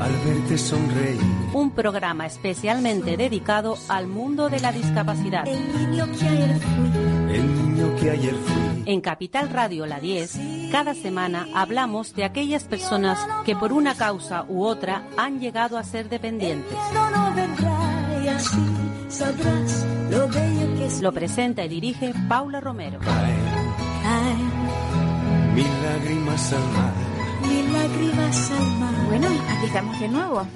Al verte sonreír. Un programa especialmente dedicado al mundo de la discapacidad. El niño que ayer fui. El niño que ayer fui. En Capital Radio La 10, cada semana hablamos de aquellas personas que por una causa u otra han llegado a ser dependientes. Lo presenta y dirige Paula Romero. Caen Caen mil lágrimas al mar. Bueno, aquí estamos de nuevo.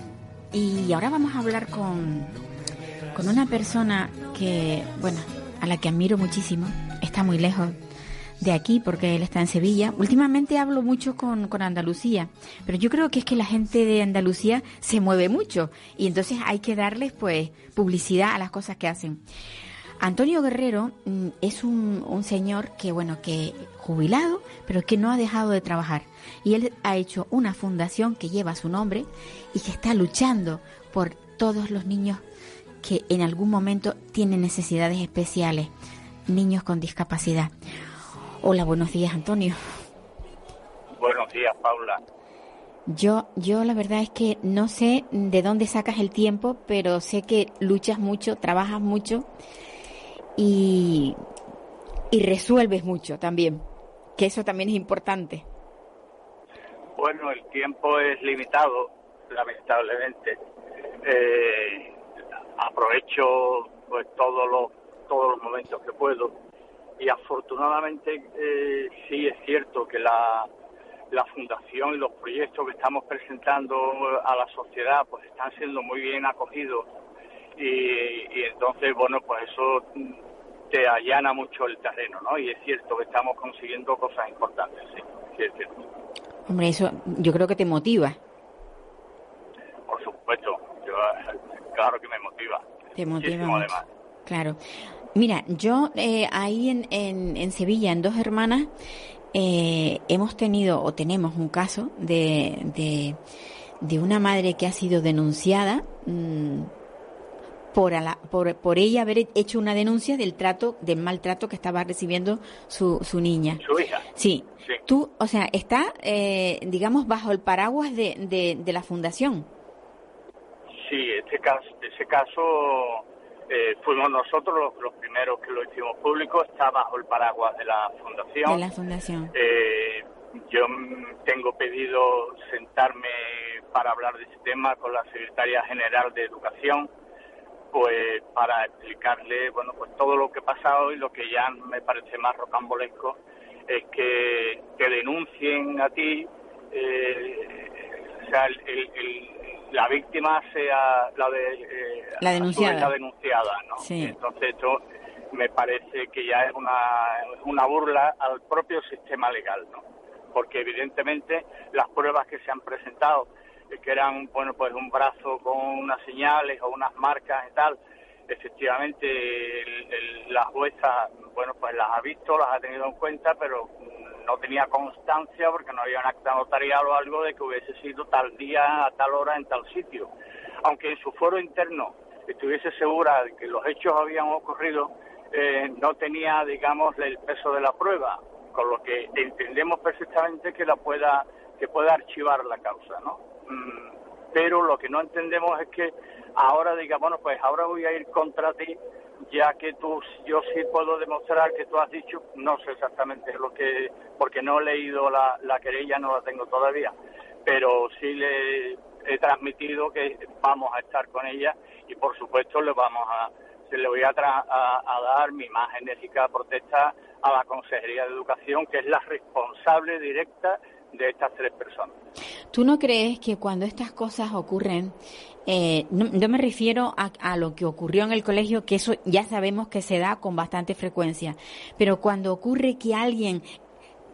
Y ahora vamos a hablar con, con una persona que, bueno, a la que admiro muchísimo. Está muy lejos de aquí porque él está en Sevilla. Últimamente hablo mucho con, con Andalucía, pero yo creo que es que la gente de Andalucía se mueve mucho y entonces hay que darles pues publicidad a las cosas que hacen. Antonio Guerrero mm, es un, un señor que, bueno, que jubilado, pero que no ha dejado de trabajar. Y él ha hecho una fundación que lleva su nombre y que está luchando por todos los niños que en algún momento tienen necesidades especiales, niños con discapacidad. Hola, buenos días, Antonio. Buenos días, Paula. Yo, yo la verdad es que no sé de dónde sacas el tiempo, pero sé que luchas mucho, trabajas mucho y, y resuelves mucho también, que eso también es importante. Bueno, el tiempo es limitado, lamentablemente. Eh, aprovecho pues todos los todos los momentos que puedo y afortunadamente eh, sí es cierto que la la fundación y los proyectos que estamos presentando a la sociedad pues están siendo muy bien acogidos y, y entonces bueno pues eso te allana mucho el terreno, ¿no? Y es cierto que estamos consiguiendo cosas importantes, sí, sí es cierto. Hombre, eso yo creo que te motiva. Por supuesto, yo, claro que me motiva. Te motiva mucho. además. Claro. Mira, yo eh, ahí en, en, en Sevilla, en Dos Hermanas, eh, hemos tenido o tenemos un caso de, de, de una madre que ha sido denunciada mm, por, a la- por, por ella haber hecho una denuncia del trato, del maltrato que estaba recibiendo su, su niña. Su hija. Sí. Sí. Tú, o sea, está, eh, digamos, bajo el paraguas de, de, de la fundación. Sí, este caso, ese caso eh, fuimos nosotros los, los primeros que lo hicimos público, está bajo el paraguas de la fundación. De la fundación. Eh, yo tengo pedido sentarme para hablar de ese tema con la secretaria general de Educación, pues para explicarle, bueno, pues todo lo que ha pasado y lo que ya me parece más rocambolesco es que te denuncien a ti, eh, o sea, el- el- el- la víctima sea la de eh, La denunciada. la denunciada, ¿no? Sí. Entonces esto me parece que ya es una, una burla al propio sistema legal, ¿no? Porque evidentemente las pruebas que se han presentado, que eran, bueno, pues un brazo con unas señales o unas marcas y tal, efectivamente el- el- la jueza, bueno, pues las ha visto, las ha tenido en cuenta, pero no tenía constancia porque no había un acta notarial o algo de que hubiese sido tal día, a tal hora, en tal sitio. Aunque en su foro interno estuviese segura de que los hechos habían ocurrido, eh, no tenía, digamos, el peso de la prueba, con lo que entendemos perfectamente que la pueda que pueda archivar la causa, ¿no? Pero lo que no entendemos es que ahora diga, bueno, pues ahora voy a ir contra ti, ya que tú, yo sí puedo demostrar que tú has dicho, no sé exactamente lo que, porque no he leído la, la querella, no la tengo todavía, pero sí le he transmitido que vamos a estar con ella y por supuesto le vamos a, se le voy a, tra- a, a dar mi más enérgica protesta a la Consejería de Educación, que es la responsable directa de estas tres personas. ¿Tú no crees que cuando estas cosas ocurren, eh, no, me refiero a, a lo que ocurrió en el colegio, que eso ya sabemos que se da con bastante frecuencia, pero cuando ocurre que alguien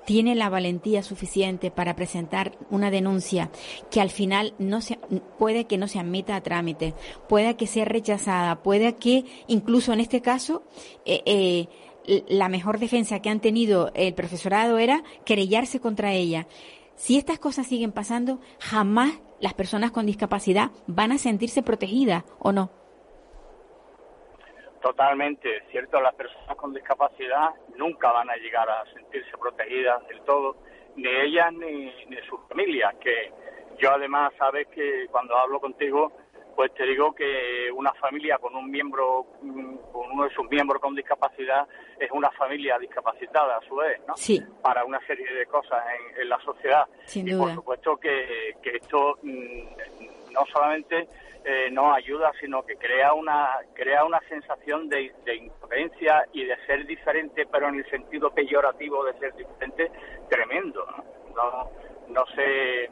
tiene la valentía suficiente para presentar una denuncia que al final no se, puede que no se admita a trámite, puede que sea rechazada, puede que incluso en este caso eh, eh, la mejor defensa que han tenido el profesorado era querellarse contra ella. si estas cosas siguen pasando, jamás las personas con discapacidad van a sentirse protegidas o no. Totalmente, cierto, las personas con discapacidad nunca van a llegar a sentirse protegidas del todo, ni ellas ni, ni sus familias, que yo además sabes que cuando hablo contigo, pues te digo que una familia con un miembro, mm, con uno de sus miembros con discapacidad, es una familia discapacitada a su vez, ¿no? Sí. Para una serie de cosas en, la sociedad. Sin y duda. por supuesto que, que esto mm, no solamente eh, nos ayuda, sino que crea una crea una sensación de, de impotencia y de ser diferente, pero en el sentido peyorativo de ser diferente, tremendo. No, no, no sé,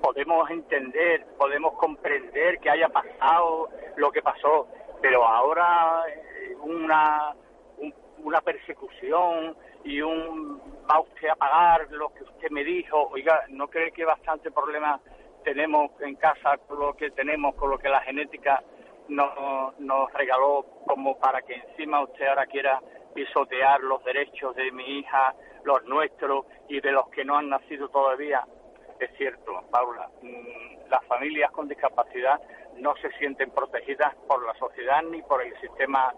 podemos entender, podemos comprender que haya pasado lo que pasó, pero ahora eh, una un- una persecución y un va usted a pagar lo que usted me dijo, oiga, ¿no cree que bastante problema tenemos en casa con lo que tenemos, con lo que la genética nos, nos regaló, como para que encima usted ahora quiera pisotear los derechos de mi hija, los nuestros y de los que no han nacido todavía? Es cierto, Paula, mm, las familias con discapacidad no se sienten protegidas por la sociedad ni por el sistema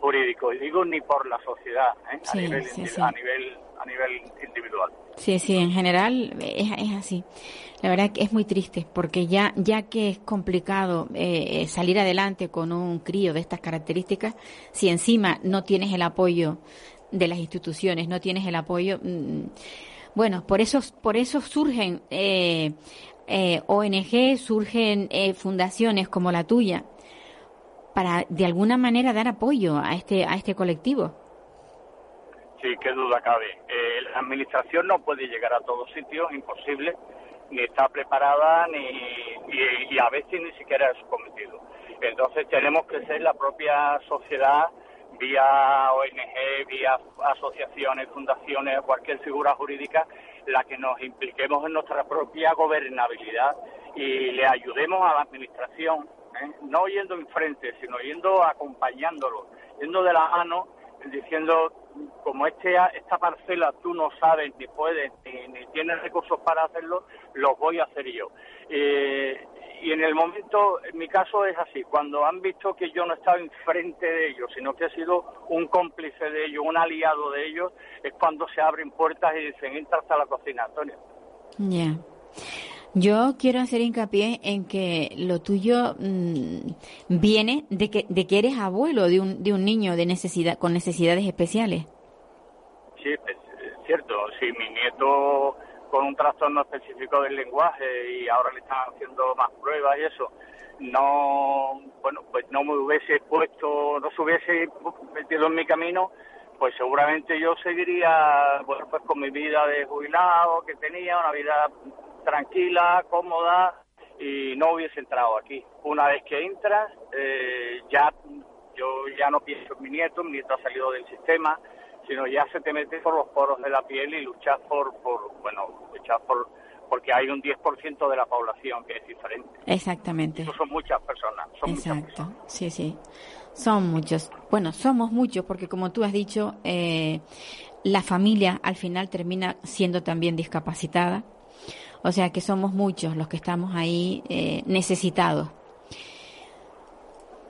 jurídico, y digo ni por la sociedad, ¿eh? Sí, a, nivel, sí, a nivel a nivel individual. Sí, sí, en general es, es así. La verdad que es muy triste porque ya, ya que es complicado eh, salir adelante con un crío de estas características, si encima no tienes el apoyo de las instituciones, no tienes el apoyo, mm, bueno, por eso, por eso surgen eh, eh, ONG, surgen eh, fundaciones como la tuya para de alguna manera dar apoyo a este a este colectivo. Sí, qué duda cabe. Eh, la administración no puede llegar a todos sitios, imposible, ni está preparada, ni, y, a veces ni siquiera es cometido. Entonces tenemos que ser la propia sociedad, vía ONG, vía asociaciones, fundaciones, cualquier figura jurídica, la que nos impliquemos en nuestra propia gobernabilidad y le ayudemos a la administración, ¿eh? no yendo enfrente, sino yendo acompañándolo, yendo de la mano diciendo como este esta parcela tú no sabes ni puedes ni, tienes recursos para hacerlo los voy a hacer yo Eh, y en el momento en mi caso es así cuando han visto que yo no he estado enfrente de ellos sino que he sido un cómplice de ellos un aliado de ellos es cuando se abren puertas y dicen entra hasta la cocina Antonio Ya. Yo quiero hacer hincapié en que lo tuyo mm, viene de que, de que eres abuelo de un, de un niño de necesidad, con necesidades especiales. Sí, es cierto. Sí, mi nieto con un trastorno específico del lenguaje y ahora le están haciendo más pruebas y eso, no, bueno, pues no me hubiese puesto, no se hubiese metido en mi camino, pues seguramente yo seguiría, bueno, pues con mi vida de jubilado que tenía, una vida tranquila, cómoda y no hubiese entrado aquí. Una vez que entras, eh, ya yo ya no pienso en mi nieto, mi nieto ha salido del sistema, sino ya se te mete por los poros de la piel y luchas por, por bueno, luchas por, porque hay un 10% de la población que es diferente. Exactamente. Eso son muchas personas, son muchas Exacto. personas. Sí, sí. Son muchos. Bueno, somos muchos porque como tú has dicho, eh, la familia al final termina siendo también discapacitada. O sea que somos muchos los que estamos ahí eh, necesitados.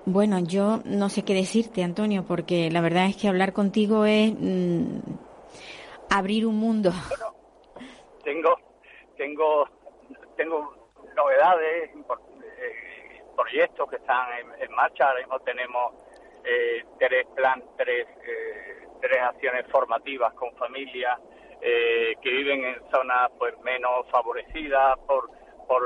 Bueno, yo no sé qué decirte, Antonio, porque la verdad es que hablar contigo es mm, abrir un mundo. Tengo, tengo, tengo novedades, eh, proyectos que están en, en marcha. Ahora mismo tenemos eh, tres plan, tres, eh, tres acciones formativas con familias eh, que viven en zonas pues menos favorecidas por, por,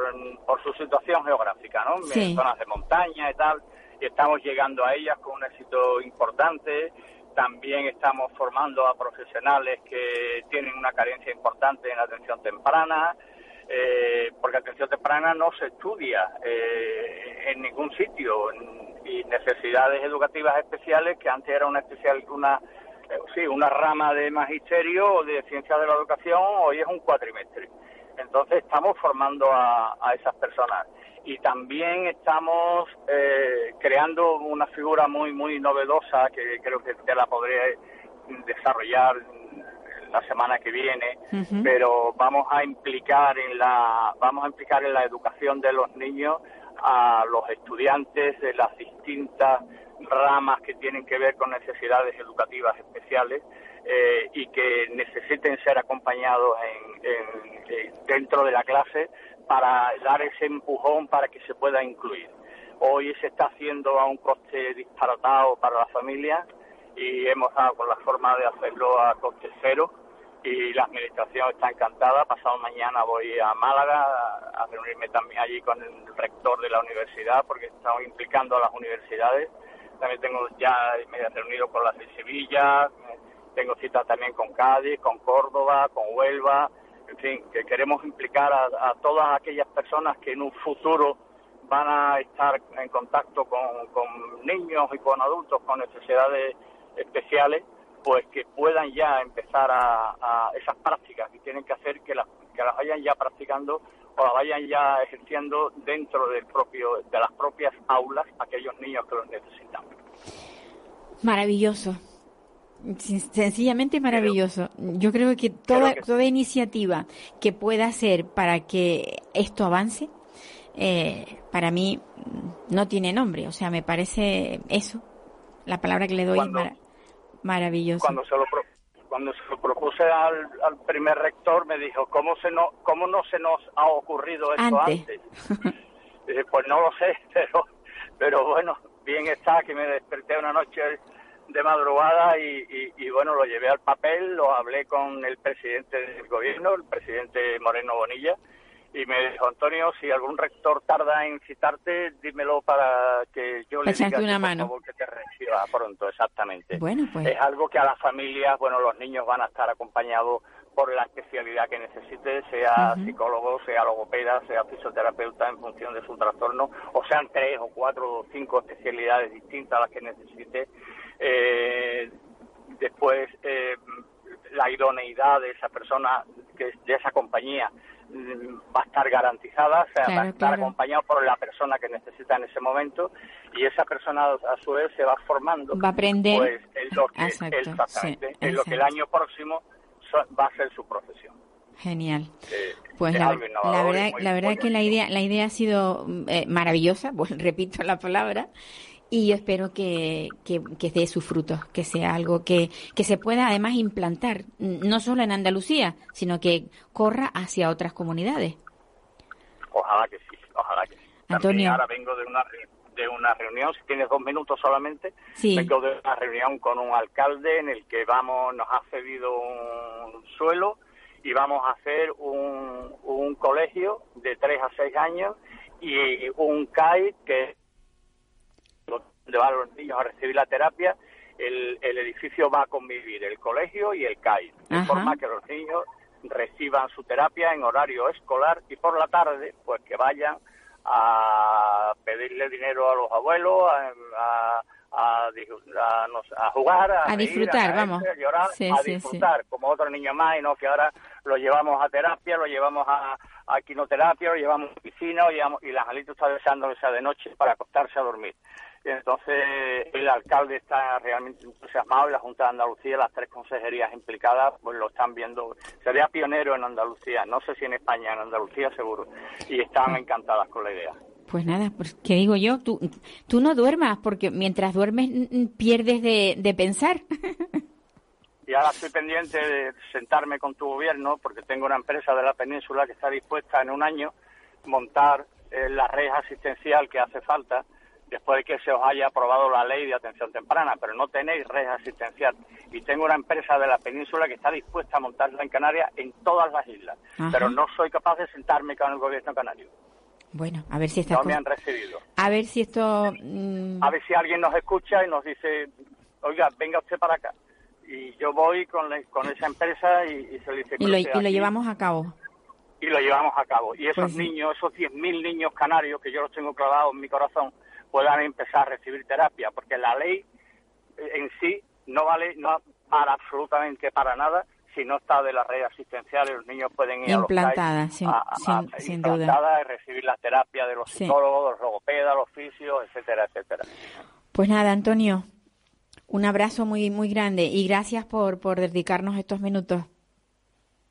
por su situación geográfica, ¿no? Sí. En zonas de montaña y tal. Y estamos llegando a ellas con un éxito importante. También estamos formando a profesionales que tienen una carencia importante en atención temprana, eh, porque atención temprana no se estudia eh, en ningún sitio y necesidades educativas especiales que antes era una especial una sí una rama de magisterio o de ciencias de la educación hoy es un cuatrimestre. Entonces estamos formando a, a esas personas. Y también estamos eh, creando una figura muy muy novedosa que creo que te la podré desarrollar la semana que viene, pero vamos a implicar en la vamos a implicar en la educación de los niños a los estudiantes de las distintas ramas que tienen que ver con necesidades educativas especiales eh, y que necesiten ser acompañados en, dentro de la clase para dar ese empujón para que se pueda incluir. Hoy se está haciendo a un coste disparatado para la familia y hemos dado con la forma de hacerlo a coste cero y la administración está encantada. Pasado mañana voy a Málaga a reunirme también allí con el rector de la universidad porque estamos implicando a las universidades. También tengo ya, me he reunido con las de Sevilla, tengo citas también con Cádiz, con Córdoba, con Huelva, en fin, que queremos implicar a, todas aquellas personas que en un futuro van a estar en contacto con, con niños y con adultos con necesidades especiales pues que puedan ya empezar a, esas prácticas que tienen que hacer que las que las vayan ya practicando o las vayan ya ejerciendo dentro del propio de las propias aulas aquellos niños que los necesitan. Maravilloso. Sencillamente maravilloso. Yo creo que toda, toda iniciativa que pueda hacer para que esto avance, eh, para mí no tiene nombre. O sea, me parece eso, la palabra que le doy. Maravilloso. Cuando se lo, cuando se lo propuse al, primer rector, me dijo, ¿cómo, se no, ¿cómo no se nos ha ocurrido esto antes? pues no lo sé, pero, pero bueno, bien está que me desperté una noche de madrugada y, y, bueno, lo llevé al papel, lo hablé con el presidente del gobierno, el presidente Moreno Bonilla, y me dijo, Antonio, si algún rector tarda en citarte, dímelo para que yo le diga una mano. que te reciba pronto, exactamente. Bueno, pues. Es algo que a las familias, bueno, los niños van a estar acompañados por la especialidad que necesite, sea psicólogo, sea logopeda, sea fisioterapeuta en función de su trastorno, o sean tres o cuatro o cinco especialidades distintas a las que necesite. Eh, después, eh, la idoneidad de esa persona, que de esa compañía, va a estar garantizada, o sea, va a estar acompañado por la persona que necesita en ese momento y esa persona a su vez se va formando. Va a aprender. Pues en lo que, exactamente, en lo que el año próximo va a ser su profesión. Genial. Eh, pues la, verdad, la verdad que la idea, la idea ha sido eh, maravillosa, pues repito la palabra, y yo espero que, que, dé sus frutos, que sea algo que, que se pueda además implantar, no solo en Andalucía, sino que corra hacia otras comunidades. Ojalá que sí, ojalá que sí. Antonio. ahora vengo de una, de una reunión, si tienes dos minutos solamente, vengo de una reunión con un alcalde en el que vamos, nos ha cedido un suelo y vamos a hacer un, un colegio de tres a seis años y un CAI que donde van los niños a recibir la terapia, el, el edificio va a convivir el colegio y el CAI, de forma que los niños reciban su terapia en horario escolar y por la tarde, pues que vayan a pedirle dinero a los abuelos, a, a, jugar, a, disfrutar, vamos. A, llorar, a disfrutar, como otro niño más, y no que ahora lo llevamos a terapia, lo llevamos a, a quinoterapia, lo llevamos a piscina, lo llevamos, y la Angelito está deseando que sea de noche para acostarse a dormir. Entonces, el alcalde está realmente entusiasmado y la Junta de Andalucía, las tres consejerías implicadas, pues lo están viendo. Sería pionero en Andalucía, no sé si en España, en Andalucía seguro. Y están encantadas con la idea. Pues nada, pues ¿qué digo yo? Tú, tú no duermas, porque mientras duermes pierdes de, de pensar. y ahora estoy pendiente de sentarme con tu gobierno, porque tengo una empresa de la península que está dispuesta en un año montar eh, la red asistencial que hace falta después de que se os haya aprobado la ley de atención temprana, pero no tenéis red asistencial. Y tengo una empresa de la península que está dispuesta a montarla en Canarias en todas las islas, pero no soy capaz de sentarme con el gobierno canario. Bueno, a ver si está. No me han recibido. A ver si esto. Mm, a ver si alguien nos escucha y nos dice, oiga, venga usted para acá. Y yo voy con, con esa empresa y, se le dice. Y lo, y lo llevamos a cabo y lo llevamos a cabo. Y esos pues niños, esos 10.000 niños canarios que yo los tengo clavados en mi corazón, puedan empezar a recibir terapia, porque la ley en sí no vale no para absolutamente para nada si no está de la red asistencial los niños pueden ir implantada, sin, sin, duda. y recibir la terapia de los psicólogos, los logopedas, los fisios, etcétera, etcétera. Pues nada, Antonio, un abrazo muy muy grande y gracias por, por dedicarnos estos minutos.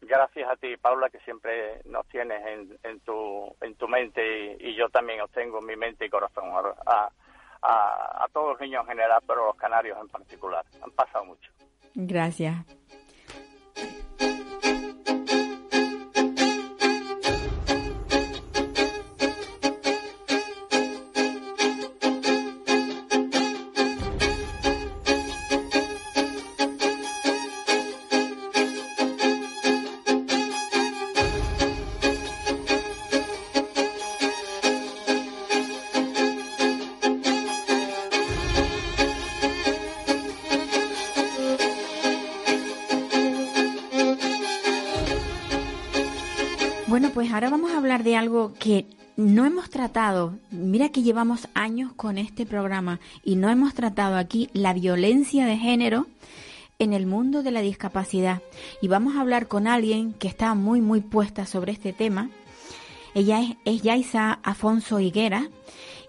Gracias a ti, Paula, que siempre nos tienes en, tu, en tu mente y, yo también os tengo en mi mente y corazón. A, a, todos los niños en general, pero los canarios en particular. Han pasado mucho. Gracias. Que no hemos tratado. Mira que llevamos años con este programa y no hemos tratado aquí la violencia de género en el mundo de la discapacidad. Y vamos a hablar con alguien que está muy, muy puesta sobre este tema. Ella es, es Yaisa Afonso Higuera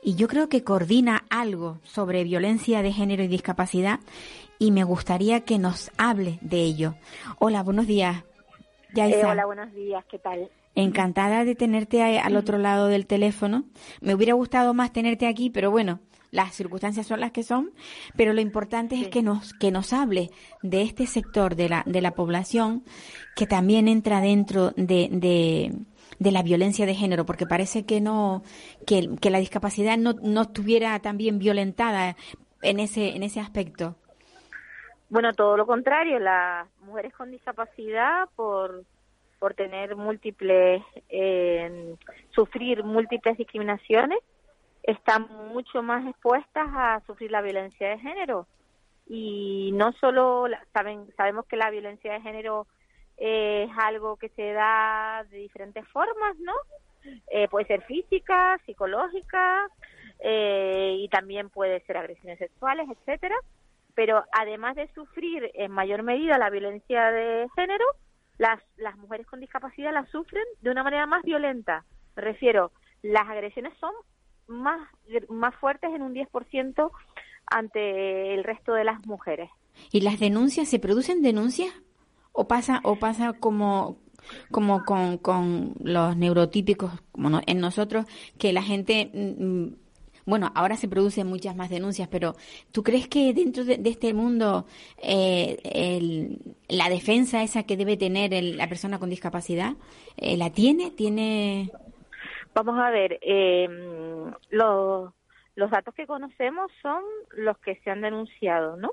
y yo creo que coordina algo sobre violencia de género y discapacidad y me gustaría que nos hable de ello. Hola, buenos días. Yaisa. Eh, hola, buenos días, ¿qué tal? Encantada de tenerte al otro lado del teléfono. Me hubiera gustado más tenerte aquí, pero bueno, las circunstancias son las que son, pero lo importante es que nos que nos hable de este sector de la de la población que también entra dentro de, de, la violencia de género, porque parece que no que, que la discapacidad no, no estuviera también violentada en ese en ese aspecto. Bueno, todo lo contrario, las mujeres con discapacidad por por tener múltiples, eh, sufrir múltiples discriminaciones, están mucho más expuestas a sufrir la violencia de género. Y no solo, saben, sabemos que la violencia de género es algo que se da de diferentes formas, ¿no? Eh, puede ser física, psicológica, eh, y también puede ser agresiones sexuales, etcétera. Pero además de sufrir en mayor medida la violencia de género, las, las mujeres con discapacidad las sufren de una manera más violenta. Me refiero, las agresiones son más, más fuertes en un 10% ante el resto de las mujeres. ¿Y las denuncias, se producen denuncias? ¿O pasa, o pasa como, como con, con los neurotípicos, como en nosotros, que la gente mm, bueno, ahora se producen muchas más denuncias, pero ¿tú crees que dentro de, este mundo eh, la defensa esa que debe tener la persona con discapacidad, eh, la tiene? ¿Tiene? Vamos a ver, em, los, los datos que conocemos son los que se han denunciado, ¿no?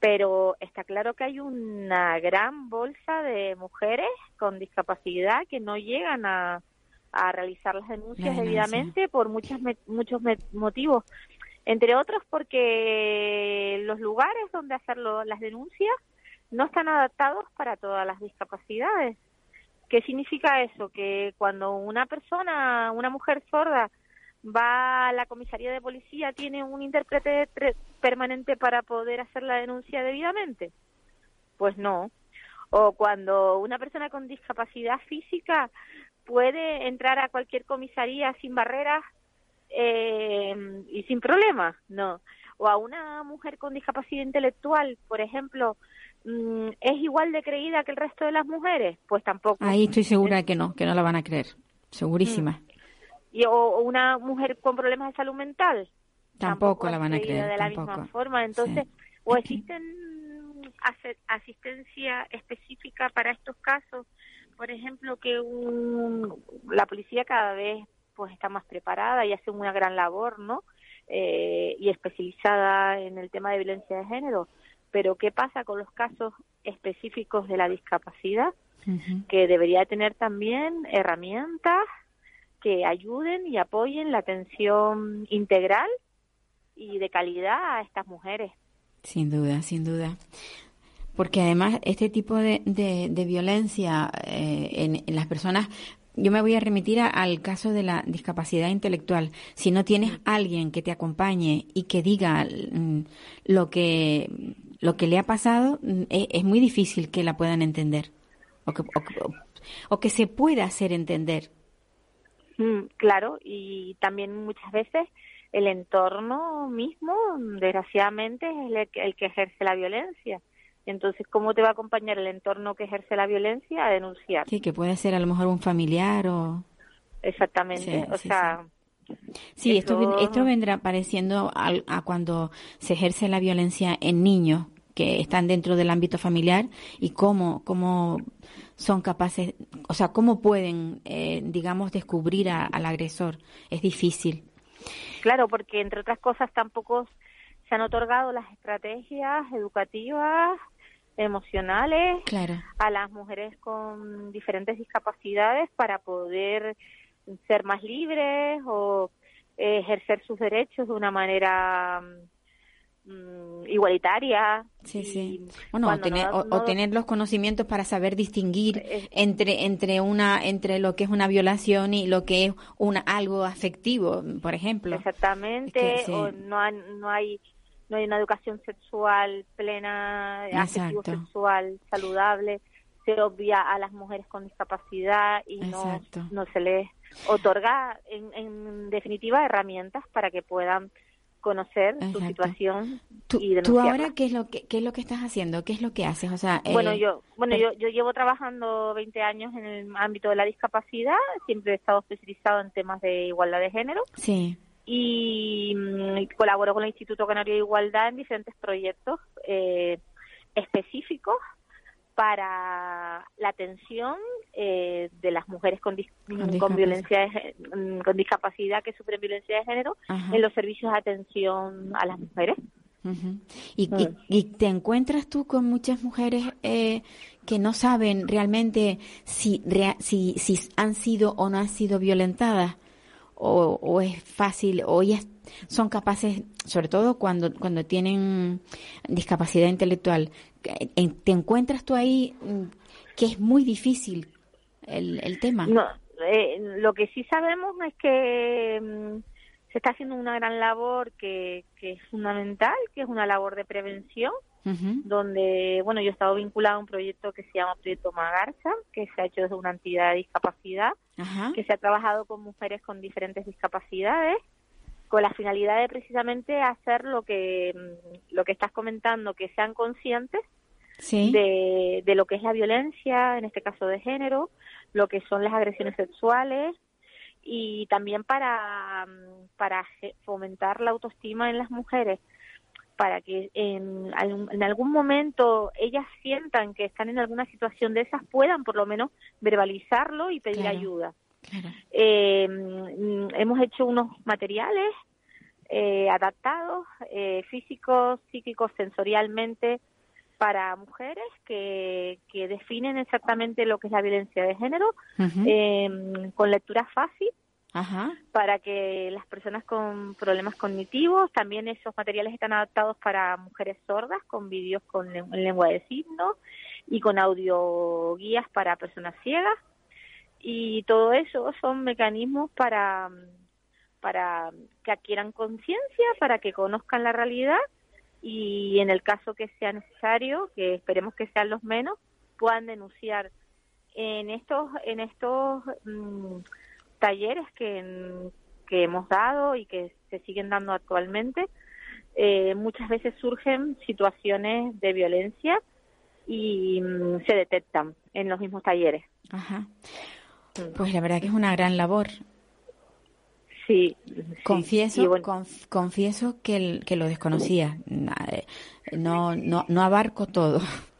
Pero está claro que hay una gran bolsa de mujeres con discapacidad que no llegan a, a realizar las denuncias debidamente por muchos muchos motivos. Entre otros porque los lugares donde hacer las denuncias no están adaptados para todas las discapacidades. Qué significa eso que cuando una persona una mujer sorda va a la comisaría de policía tiene un intérprete permanente para poder hacer la denuncia debidamente. Pues no. O cuando una persona con discapacidad física puede entrar a cualquier comisaría sin barreras eh, y sin problemas, no. O a una mujer con discapacidad intelectual, por ejemplo, mm, ¿es igual de creída que el resto de las mujeres? Pues tampoco. Ahí estoy segura que no, que no la van a creer, segurísima. Mm. Y, o, una mujer con problemas de salud mental. Tampoco, la van a creer. De la misma forma. Entonces, o existen asistencia específica para estos casos por ejemplo, que la policía cada vez pues está más preparada y hace una gran labor, ¿no? Eh, y especializada en el tema de violencia de género. Pero ¿qué pasa con los casos específicos de la discapacidad? Que debería tener también herramientas que ayuden y apoyen la atención integral y de calidad a estas mujeres. Sin duda, sin duda porque además este tipo de, de, violencia eh, en, las personas yo me voy a remitir al caso de la discapacidad intelectual. Si no tienes alguien que te acompañe y que diga mm, lo que lo que le ha pasado, mm, es, muy difícil que la puedan entender o que, o, que se pueda hacer entender. Mm, claro, y también muchas veces el entorno mismo, desgraciadamente, es el que ejerce la violencia Entonces, ¿cómo te va a acompañar el entorno que ejerce la violencia a denunciar? Sí, que puede ser a lo mejor un familiar o... Exactamente, Sí, o sí, sea, Sí, esto, esto vendrá pareciendo al- a, cuando se ejerce la violencia en niños que están dentro del ámbito familiar y cómo, cómo son capaces, o sea, cómo pueden, eh, digamos, descubrir a- al agresor. Es difícil. claro, porque entre otras cosas tampoco se han otorgado las estrategias educativas, emocionales, Claro. a las mujeres con diferentes discapacidades para poder ser más libres o eh, ejercer sus derechos de una manera mm, igualitaria. Sí, sí. Bueno, o tener, no- o- tener los conocimientos para saber distinguir Eh, entre entre una entre lo que es una violación y lo que es una algo afectivo, por ejemplo. Exactamente, Es que sí. o no, no hay no hay una educación sexual plena, afectivo sexual saludable, se obvia a las mujeres con discapacidad y no, no se les otorga, en, en definitiva, herramientas para que puedan conocer su situación ¿Tú, y tú ahora qué es lo que qué es lo que estás haciendo? ¿Qué es lo que haces? O sea, Bueno, eh, yo, bueno, yo, yo llevo trabajando 20 años en el ámbito de la discapacidad, siempre he estado especializado en temas de igualdad de género. Sí, y mm, colaboro con el Instituto Canario de Igualdad en diferentes proyectos eh, específicos para la atención eh, de las mujeres con, dis- Con con discapacidad. violencia de mm, con discapacidad que sufren violencia de género Ajá. en los servicios de atención a las mujeres. Y, y- Mm. y te encuentras tú con muchas mujeres eh, que no saben realmente si, rea- si, si han sido o no han sido violentadas, o, o es fácil, o ellas son capaces, sobre todo cuando, cuando tienen discapacidad intelectual, en- te encuentras tú ahí mm, que es muy difícil el, el tema. No, eh, lo que sí sabemos es que mm, se está haciendo una gran labor que, que es fundamental, que es una labor de prevención, Donde, bueno, yo he estado vinculada a un proyecto que se llama Proyecto Magarza, que se ha hecho desde una entidad de discapacidad, que se ha trabajado con mujeres con diferentes discapacidades, con la finalidad de precisamente hacer lo que, mm, lo que estás comentando, que sean conscientes Sí. de, de lo que es la violencia, en este caso de género, lo que son las agresiones sexuales y también para, mm, para fomentar la autoestima en las mujeres, para que en, algún- en algún momento ellas sientan que están en alguna situación de esas, puedan por lo menos verbalizarlo y pedir Claro. ayuda. Claro. Eh, mm, hemos hecho unos materiales eh, adaptados, eh, físicos, psíquicos, sensorialmente, para mujeres que, que definen exactamente lo que es la violencia de género, eh, con lectura fácil, Para que las personas con problemas cognitivos, también esos materiales están adaptados para mujeres sordas, con vídeos con len- en lengua de signos y con audio guías para personas ciegas. Y todo eso son mecanismos para, para que adquieran conciencia, para que conozcan la realidad y en el caso que sea necesario, que esperemos que sean los menos, puedan denunciar en estos en estos mm, talleres que, que hemos dado y que se siguen dando actualmente, eh, muchas veces surgen situaciones de violencia y mm, se detectan en los mismos talleres. Ajá. Mm. Pues la verdad que es una gran labor. Sí. Confieso, Y bueno, conf- confieso que, el- que lo desconocía. Eh, No, no, no abarco todo,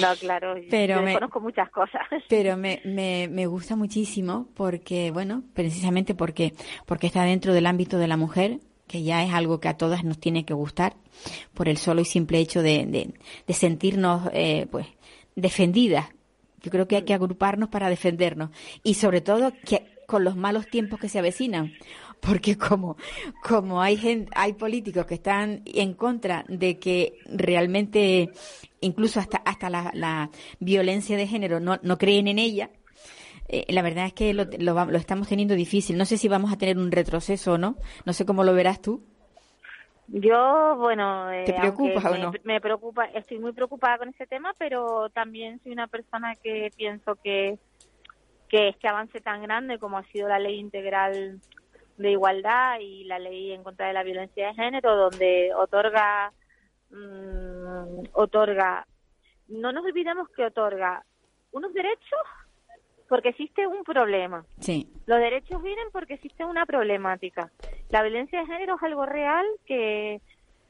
no, claro, pero yo me- conozco muchas cosas. pero me, me, me gusta muchísimo porque, bueno, precisamente porque, porque está dentro del ámbito de la mujer, que ya es algo que a todas nos tiene que gustar, por el solo y simple hecho de, de, de sentirnos, eh, pues, defendidas. Yo creo que hay que agruparnos para defendernos y sobre todo que con los malos tiempos que se avecinan, porque como como hay gen- hay políticos que están en contra de que realmente incluso hasta hasta la, la violencia de género no, no creen en ella eh, la verdad es que lo, lo, lo estamos teniendo difícil. No sé si vamos a tener un retroceso o no. No sé cómo lo verás tú. Yo, bueno, eh, ¿Te preocupas aunque o no? me, me preocupa, estoy muy preocupada con ese tema, pero también soy una persona que pienso que que este avance tan grande como ha sido la ley integral de igualdad y la ley en contra de la violencia de género, donde otorga mm, otorga no nos olvidemos que otorga unos derechos porque existe un problema. Sí. Los derechos vienen porque existe una problemática. La violencia de género es algo real que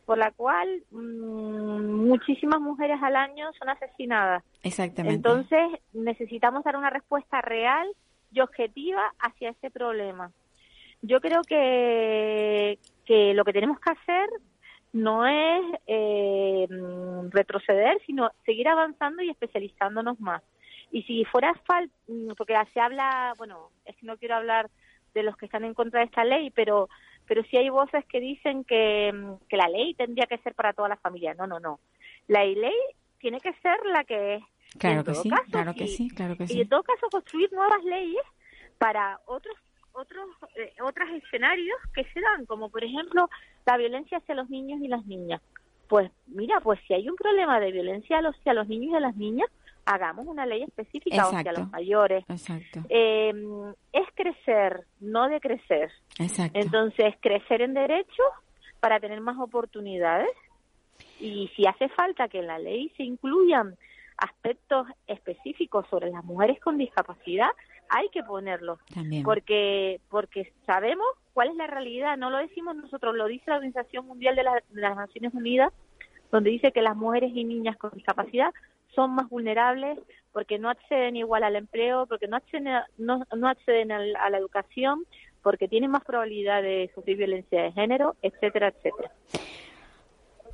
por la cual mm, muchísimas mujeres al año son asesinadas. Exactamente. Entonces necesitamos dar una respuesta real y objetiva hacia ese problema. Yo creo que, que lo que tenemos que hacer no es eh, mm, retroceder, sino seguir avanzando y especializándonos más. Y si fuera falta, porque se habla, bueno, es que no quiero hablar de los que están en contra de esta ley, pero pero sí hay voces que dicen que, mm, que la ley tendría que ser para toda la familia. No, no, no. La ley tiene que ser la que es. Claro que sí, caso, claro que sí. claro que Y sí. en todo caso construir nuevas leyes para otros otros eh, otros escenarios que se dan, como por ejemplo la violencia hacia los niños y las niñas. Pues mira, pues si hay un problema de violencia hacia los niños y a las niñas, hagamos una ley específica o hacia Exacto. los mayores. Exacto, Eh, es crecer, no decrecer. exacto. Entonces, crecer en derechos para tener más oportunidades y si hace falta que en la ley se incluyan aspectos específicos sobre las mujeres con discapacidad, hay que ponerlos porque porque sabemos cuál es la realidad, no lo decimos nosotros, lo dice la Organización Mundial de, la- de las Naciones Unidas, donde dice que las mujeres y niñas con discapacidad son más vulnerables porque no acceden igual al empleo, porque no acceden a, no, no acceden al- a la educación, porque tienen más probabilidad de sufrir violencia de género, etcétera, etcétera.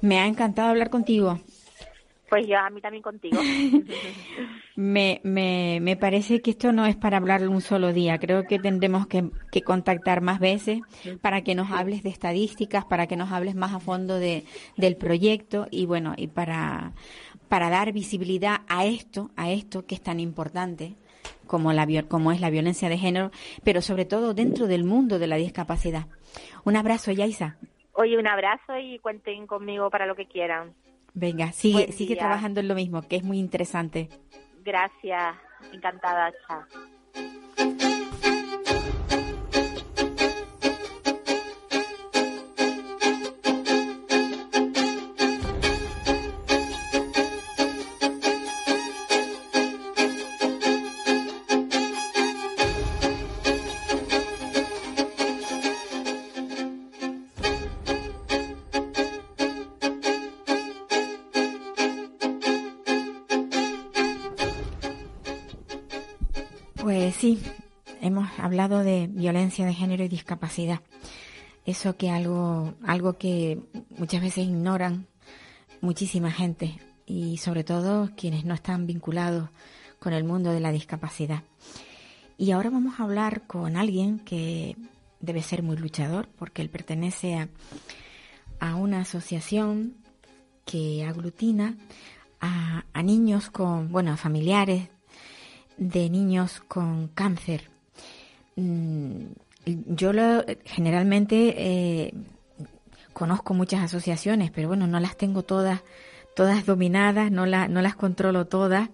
Me ha encantado hablar contigo. Pues ya a mí también contigo. Me, me, me parece que esto no es para hablarlo un solo día. Creo que tendremos que, que contactar más veces para que nos hables de estadísticas, para que nos hables más a fondo de, del proyecto y bueno, y para, para dar visibilidad a esto, a esto que es tan importante como, la, como es la violencia de género, pero sobre todo dentro del mundo de la discapacidad. Un abrazo, Yaisa. Oye, un abrazo y cuenten conmigo para lo que quieran. Venga, sigue, sigue trabajando en lo mismo, que es muy interesante. Gracias, encantada, chao. De género y discapacidad. Eso que algo, algo que muchas veces ignoran muchísima gente y sobre todo quienes no están vinculados con el mundo de la discapacidad. Y ahora vamos a hablar con alguien que debe ser muy luchador porque él pertenece a, a una asociación que aglutina a, a niños con, bueno, a familiares de niños con cáncer. Mm, Yo generalmente eh, conozco muchas asociaciones, pero bueno, no las tengo todas, todas dominadas, no, no las controlo todas.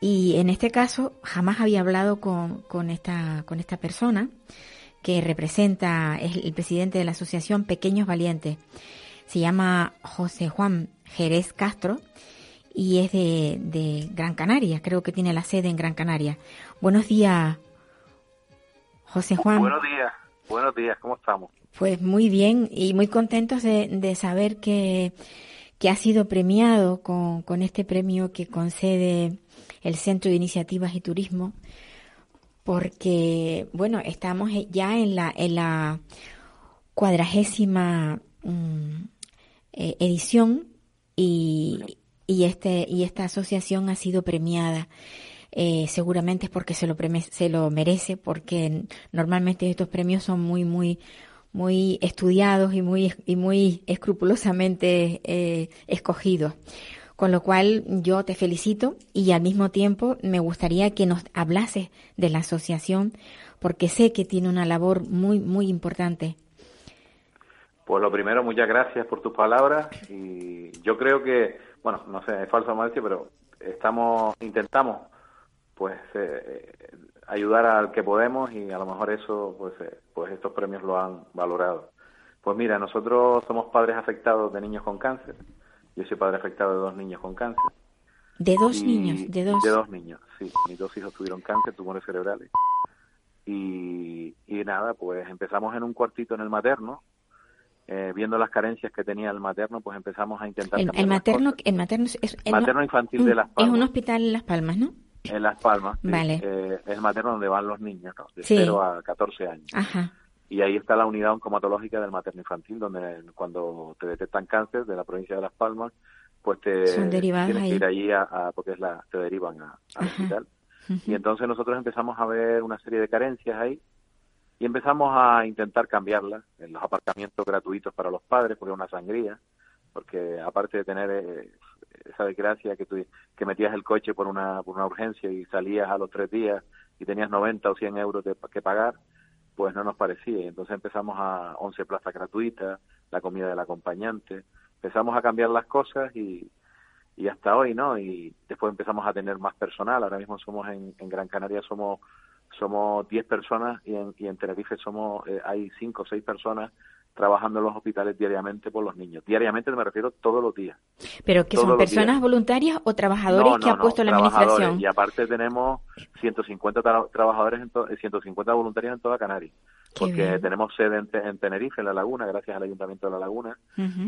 Y en este caso jamás había hablado con, con esta, con esta persona que representa, es el presidente de la asociación Pequeños Valientes. Se llama José Juan Jerez Castro y es de, de Gran Canaria, creo que tiene la sede en Gran Canaria. Buenos días, José Juan. Buenos días, buenos días, ¿cómo estamos? Pues muy bien y muy contentos de, de saber que, que ha sido premiado con, con este premio que concede el Centro de Iniciativas y Turismo, porque, bueno, estamos ya en la, en la cuadragésima mm, eh, edición y, y, este, y esta asociación ha sido premiada. Eh, seguramente es porque se lo, se lo merece, porque normalmente estos premios son muy, muy, muy estudiados y muy, y muy escrupulosamente eh, escogidos. Con lo cual yo te felicito y al mismo tiempo me gustaría que nos hablases de la asociación porque sé que tiene una labor muy, muy importante. Pues lo primero, muchas gracias por tus palabras y yo creo que, bueno, no sé, es falso modestia, pero estamos, intentamos, pues, eh, ayudar al que podemos y a lo mejor eso, pues, eh, pues estos premios lo han valorado. Pues mira, nosotros somos padres afectados de niños con cáncer. Yo soy padre afectado de dos niños con cáncer. De dos Y- niños, de dos. De dos niños, sí. Mis dos hijos tuvieron cáncer, tumores cerebrales. Y, y nada, pues empezamos en un cuartito en el materno. eh, viendo las carencias que tenía el materno, pues empezamos a intentar El, el materno, cosas. el materno es, es- el- Materno infantil de Las Es Palmas. un hospital en Las Palmas, ¿no? En Las Palmas. sí. Vale. Eh, es el materno donde van los niños, ¿no? De Sí. 0 a 14 años. Ajá. Y ahí está la unidad oncomatológica del materno infantil, donde cuando te detectan cáncer de la provincia de Las Palmas, pues te Son tienes ahí. que ir allí a, a- porque es la, te derivan a- al hospital. Y entonces nosotros empezamos a ver una serie de carencias ahí y empezamos a intentar cambiarlas en los aparcamientos gratuitos para los padres, porque es una sangría, porque aparte de tener eh, esa desgracia que, tú, que metías el coche por una, por una urgencia y salías a los tres días y tenías 90 o 100 euros de, que pagar, pues no nos parecía. Entonces empezamos a 11 plazas gratuitas, la comida del acompañante, empezamos a cambiar las cosas y, y hasta hoy, ¿no? Y después empezamos a tener más personal. Ahora mismo somos en, en Gran Canaria somos somos 10 personas y en, y en Tenerife somos eh, hay 5 o 6 personas trabajando en los hospitales diariamente por los niños. Diariamente me refiero todos los días. Pero que Todos son personas días. voluntarias o trabajadores No, que ha no, puesto la administración. Y aparte tenemos 150 tra- trabajadores, en to- eh, 150 voluntarios en toda Canarias. Qué Porque bien. tenemos sede en, Te- en Tenerife, en La Laguna, gracias al Ayuntamiento de La Laguna.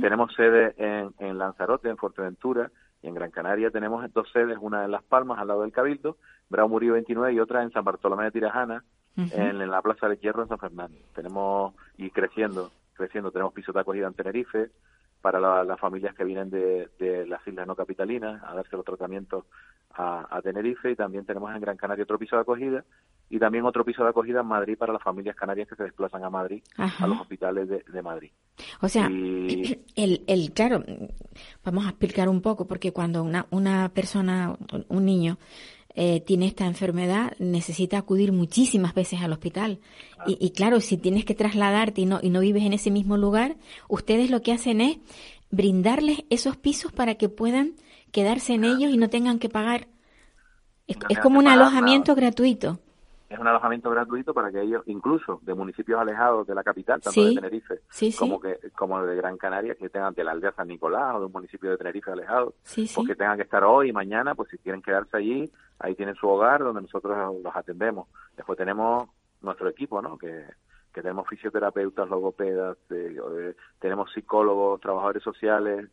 Tenemos sede en, en Lanzarote, en Fuerteventura, y en Gran Canaria tenemos dos sedes, una en Las Palmas, al lado del Cabildo, Bravo Murillo 29, y otra en San Bartolomé de Tirajana, en, en la Plaza del Hierro en San Fernando. Tenemos, y creciendo, creciendo, tenemos pisos de acogida en Tenerife, para la- las familias que vienen de, de las islas no capitalinas a darse los tratamientos a, a Tenerife y también tenemos en Gran Canaria otro piso de acogida y también otro piso de acogida en Madrid para las familias canarias que se desplazan a Madrid, Ajá. a los hospitales de, de Madrid. O sea, Y- el, el, claro, vamos a explicar un poco, porque cuando una, una persona, un niño, eh, tiene esta enfermedad, necesita acudir muchísimas veces al hospital. Y, y claro, si tienes que trasladarte y no, y no vives en ese mismo lugar, ustedes lo que hacen es brindarles esos pisos para que puedan quedarse en ellos y no tengan que pagar. Es, No es tengan como un alojamiento gratuito. Es un alojamiento gratuito para que ellos, incluso de municipios alejados de la capital, tanto Sí, de Tenerife sí, sí. como que como de Gran Canaria, que tengan de la aldea San Nicolás o de un municipio de Tenerife alejado, sí. pues tengan que estar hoy y mañana, pues si quieren quedarse allí, ahí tienen su hogar donde nosotros los atendemos. Después tenemos nuestro equipo, ¿no? Que, que tenemos fisioterapeutas, logopedas, eh, eh, tenemos psicólogos, trabajadores sociales,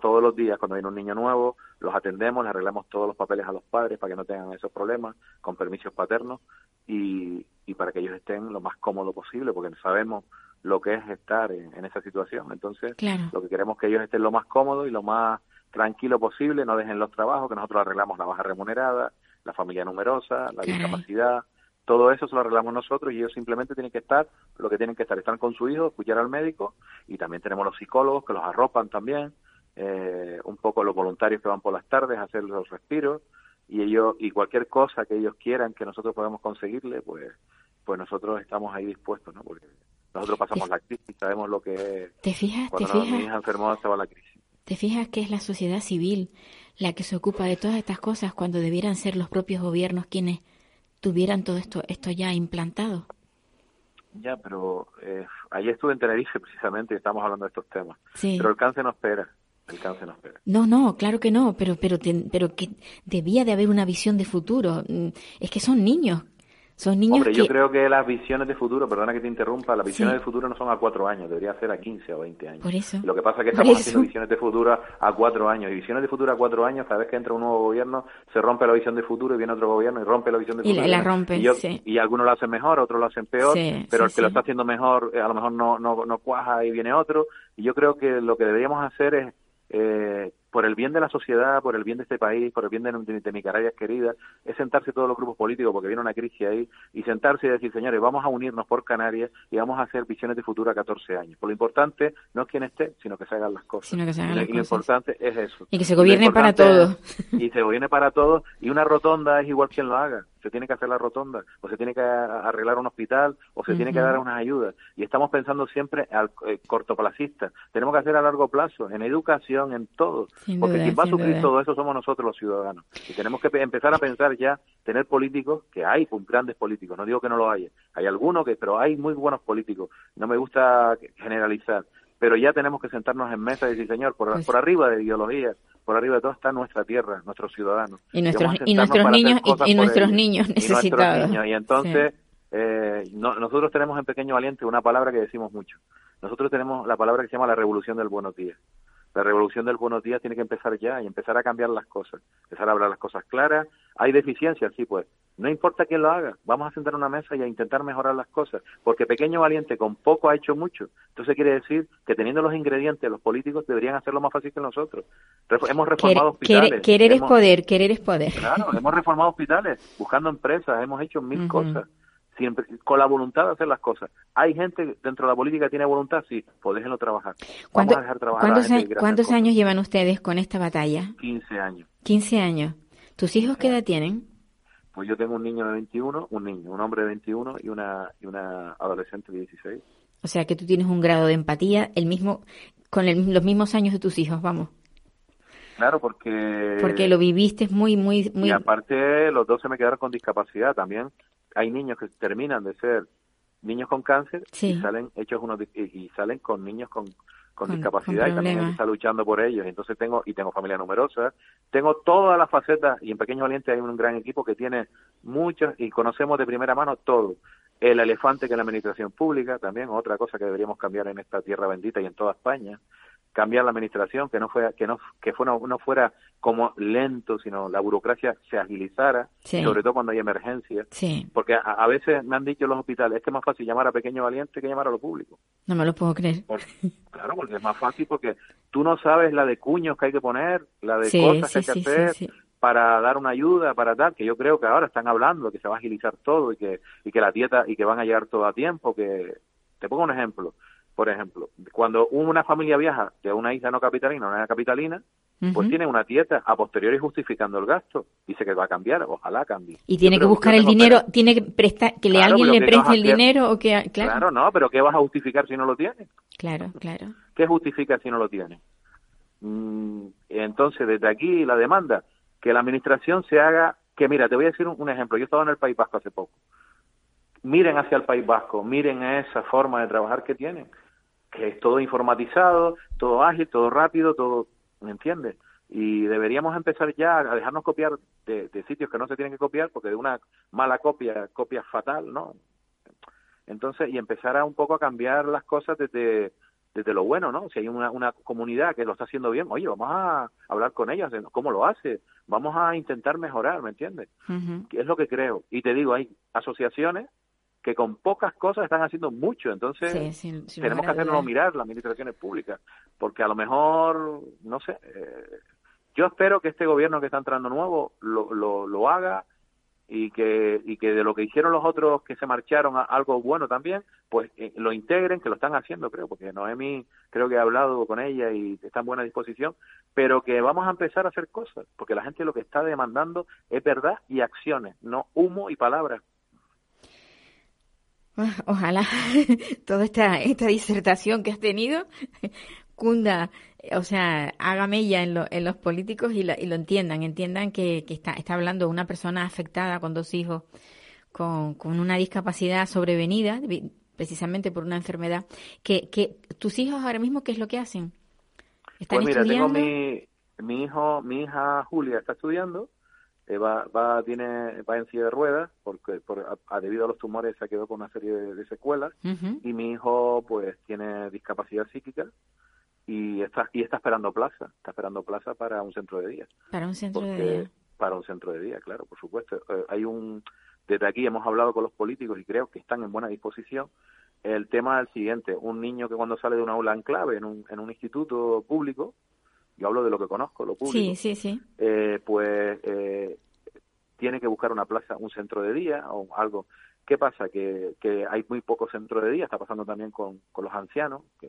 todos los días cuando viene un niño nuevo los atendemos, les arreglamos todos los papeles a los padres para que no tengan esos problemas, con permisos paternos y, y para que ellos estén lo más cómodo posible, porque sabemos lo que es estar en, en esa situación. Entonces, Claro. lo que queremos es que ellos estén lo más cómodo y lo más tranquilo posible, no dejen los trabajos, que nosotros arreglamos la baja remunerada, la familia numerosa, la Caray. discapacidad, todo eso se lo arreglamos nosotros y ellos simplemente tienen que estar lo que tienen que estar, están con su hijo, escuchar al médico y también tenemos los psicólogos que los arropan también, eh, un poco los voluntarios que van por las tardes a hacer los respiros y ellos y cualquier cosa que ellos quieran que nosotros podamos conseguirle, pues pues nosotros estamos ahí dispuestos, ¿no? Porque nosotros pasamos la crisis, sabemos lo que es ¿Te fijas? ¿Te no- mi fijas? hija enfermó estaba la crisis. ¿Te fijas que es la sociedad civil la que se ocupa de todas estas cosas cuando debieran ser los propios gobiernos quienes tuvieran todo esto, esto ya implantado? Ya, pero eh, ayer estuve en Tenerife precisamente y estamos hablando de estos temas. Sí. Pero el cáncer no espera, el cáncer no. No, no, claro que no, pero, pero, pero que debía de haber una visión de futuro. Mm, Es que son niños, son niños Hombre, que... yo creo que las visiones de futuro, perdona que te interrumpa, las visiones Sí. de futuro no son a cuatro años, debería ser a 15 o 20 años. Por eso. Lo que pasa es que estamos haciendo visiones de futuro a cuatro años. Y visiones de futuro a cuatro años, cada vez que entra un nuevo gobierno, se rompe la visión de futuro y viene otro gobierno y rompe la visión de Y la- futuro. la rompen, y, yo- sí. y algunos lo hacen mejor, otros lo hacen peor, Sí, pero el que lo está haciendo mejor, eh, a lo mejor no, no, no cuaja y viene otro. Y yo creo que lo que deberíamos hacer es, eh, por el bien de la sociedad, por el bien de este país, por el bien de, de, de mi Canarias querida, es sentarse todos los grupos políticos, porque viene una crisis ahí, y sentarse y decir, señores, vamos a unirnos por Canarias y vamos a hacer visiones de futuro a 14 años. Por lo importante no es quién esté, sino que se hagan las cosas. Sino que se hagan y, lo- las y lo cosas. importante es eso. Y que se gobierne para todos. Y se gobierne para todos. Y una rotonda es igual quien lo haga. Se tiene que hacer la rotonda, o se tiene que arreglar un hospital, o se tiene que dar unas ayudas. Y estamos pensando siempre al eh, cortoplacista. Tenemos que hacer a largo plazo, en educación, en todo. Sin Porque duda, quien va a sufrir duda. todo eso somos nosotros los ciudadanos. Y tenemos que pe- empezar a pensar ya, tener políticos, que hay grandes políticos, no digo que no lo haya. Hay algunos, que pero hay muy buenos políticos. No me gusta generalizar. Pero ya tenemos que sentarnos en mesa y decir, señor, por, Pues- por arriba de ideologías, por arriba de todo está nuestra tierra, nuestros ciudadanos. Y nuestros- y sentarnos nuestros niños- y- y nuestros ellos. niños Y nuestros necesitados. niños. Y entonces, eh, no- nosotros tenemos en Pequeño Valiente una palabra que decimos mucho. Nosotros tenemos la palabra que se llama la revolución del buenos días. La revolución del buenos días tiene que empezar ya y empezar a cambiar las cosas, empezar a hablar las cosas claras. Hay deficiencias, sí, pues. No importa quién lo haga, vamos a sentar una mesa y a intentar mejorar las cosas, porque Pequeño Valiente con poco ha hecho mucho. Entonces quiere decir que teniendo los ingredientes, los políticos deberían hacerlo más fácil que nosotros. Ref- hemos reformado Querer, hospitales. querer es poder, querer es poder. Claro, hemos reformado hospitales, buscando empresas, hemos hecho mil cosas, siempre con la voluntad de hacer las cosas. ¿Hay gente dentro de la política que tiene voluntad? Sí, pues déjenlo trabajar. Vamos ¿Cuánto- a dejar trabajar a la ¿Cuántos, gente a- años llevan ustedes con esta batalla? cosas. 15 años. 15 años. ¿Tus hijos qué edad tienen? Pues yo tengo un niño de 21, un niño, un hombre de 21 y una, y una adolescente de 16. O sea que tú tienes un grado de empatía el mismo con el- los mismos años de tus hijos, vamos. Claro, porque... Porque lo viviste muy, muy, muy. Y aparte, los dos se me quedaron con discapacidad también. Hay niños que terminan de ser niños con cáncer Sí. y salen hechos unos y salen con niños con, con, Con- discapacidad con y también estar luchando por ellos. Entonces tengo y tengo familia numerosa, tengo todas las facetas y en Pequeño Valiente hay un gran equipo que tiene muchos y conocemos de primera mano todo. El elefante que es la administración pública, también otra cosa que deberíamos cambiar en esta tierra bendita y en toda España cambiar la administración, que no fuera, que no, que fuera, no fuera como lento, sino la burocracia se agilizara, Sí. sobre todo cuando hay emergencias. Sí, Porque a, a veces me han dicho los hospitales, es que es más fácil llamar a Pequeño Valiente que llamar a lo público. no me lo puedo creer. Por- claro, porque es más fácil porque tú no sabes la de cuños que hay que poner, la de Sí, cosas que hay que hacer para dar una ayuda, para tal, que yo creo que ahora están hablando que se va a agilizar todo y que, y que la dieta y que van a llegar todo a tiempo, que te pongo un ejemplo. Por ejemplo, cuando una familia viaja de una isla no capitalina a una isla capitalina, pues tiene una dieta a posteriori justificando el gasto. Dice que va a cambiar, ojalá cambie. Y tiene Yo que buscar el dinero, tiene que prestar, que le Claro, alguien le preste el dinero o que, Claro. claro, no, pero ¿qué vas a justificar si no lo tienes? claro, claro. ¿Qué justifica si no lo tienes? Mm, entonces, desde aquí la demanda, que la administración se haga, que mira, te voy a decir un, un ejemplo, yo estaba en el País Vasco hace poco, miren hacia el País Vasco, miren esa forma de trabajar que tienen, que es todo informatizado, todo ágil, todo rápido, todo, ¿me entiendes? Y deberíamos empezar ya a dejarnos copiar de, de sitios que no se tienen que copiar, porque de una mala copia, copia fatal, ¿no? Entonces, y empezar a un poco a cambiar las cosas desde, desde lo bueno, ¿no? Si hay una, una comunidad que lo está haciendo bien, oye, vamos a hablar con ellas, de cómo lo hace, vamos a intentar mejorar, ¿me entiendes? Que Es lo que creo. Y te digo, hay asociaciones que con pocas cosas están haciendo mucho, entonces Sí, sin- sin tenemos que dudas. mirar las administraciones públicas, porque a lo mejor, no sé, eh, yo espero que este gobierno que está entrando nuevo lo, lo, lo haga y que, y que de lo que hicieron los otros que se marcharon a algo bueno también, pues eh, lo integren, que lo están haciendo, creo, porque Noemi creo que ha hablado con ella y está en buena disposición, pero que vamos a empezar a hacer cosas, porque la gente lo que está demandando es verdad y acciones, no humo y palabras. Ojalá toda esta, esta disertación que has tenido cunda, o sea, haga mella en, lo- en los políticos y lo, y lo entiendan, entiendan que, que está, está hablando una persona afectada con dos hijos con, con una discapacidad sobrevenida, precisamente por una enfermedad, que, que tus hijos ahora mismo, ¿qué es lo que hacen? ¿Están Pues mira, estudiando? tengo mi, mi hijo, mi hija Julia está estudiando, eh, va, va, tiene, va en silla de ruedas, porque por, a- a- debido a los tumores se quedó con una serie de, de secuelas, y mi hijo pues tiene discapacidad psíquica y está, y está esperando plaza, está esperando plaza para un centro de día. Para un centro de día. para un centro de día, claro, por supuesto. Eh, hay un, desde aquí hemos hablado con los políticos y creo que están en buena disposición. El tema es el siguiente, un niño que cuando sale de una aula en clave en un, en un instituto público, yo hablo de lo que conozco, lo público, Sí, sí, sí. eh, pues eh, tiene que buscar una plaza, un centro de día o algo. ¿Qué pasa? Que, que hay muy pocos centros de día, está pasando también con, con los ancianos, que,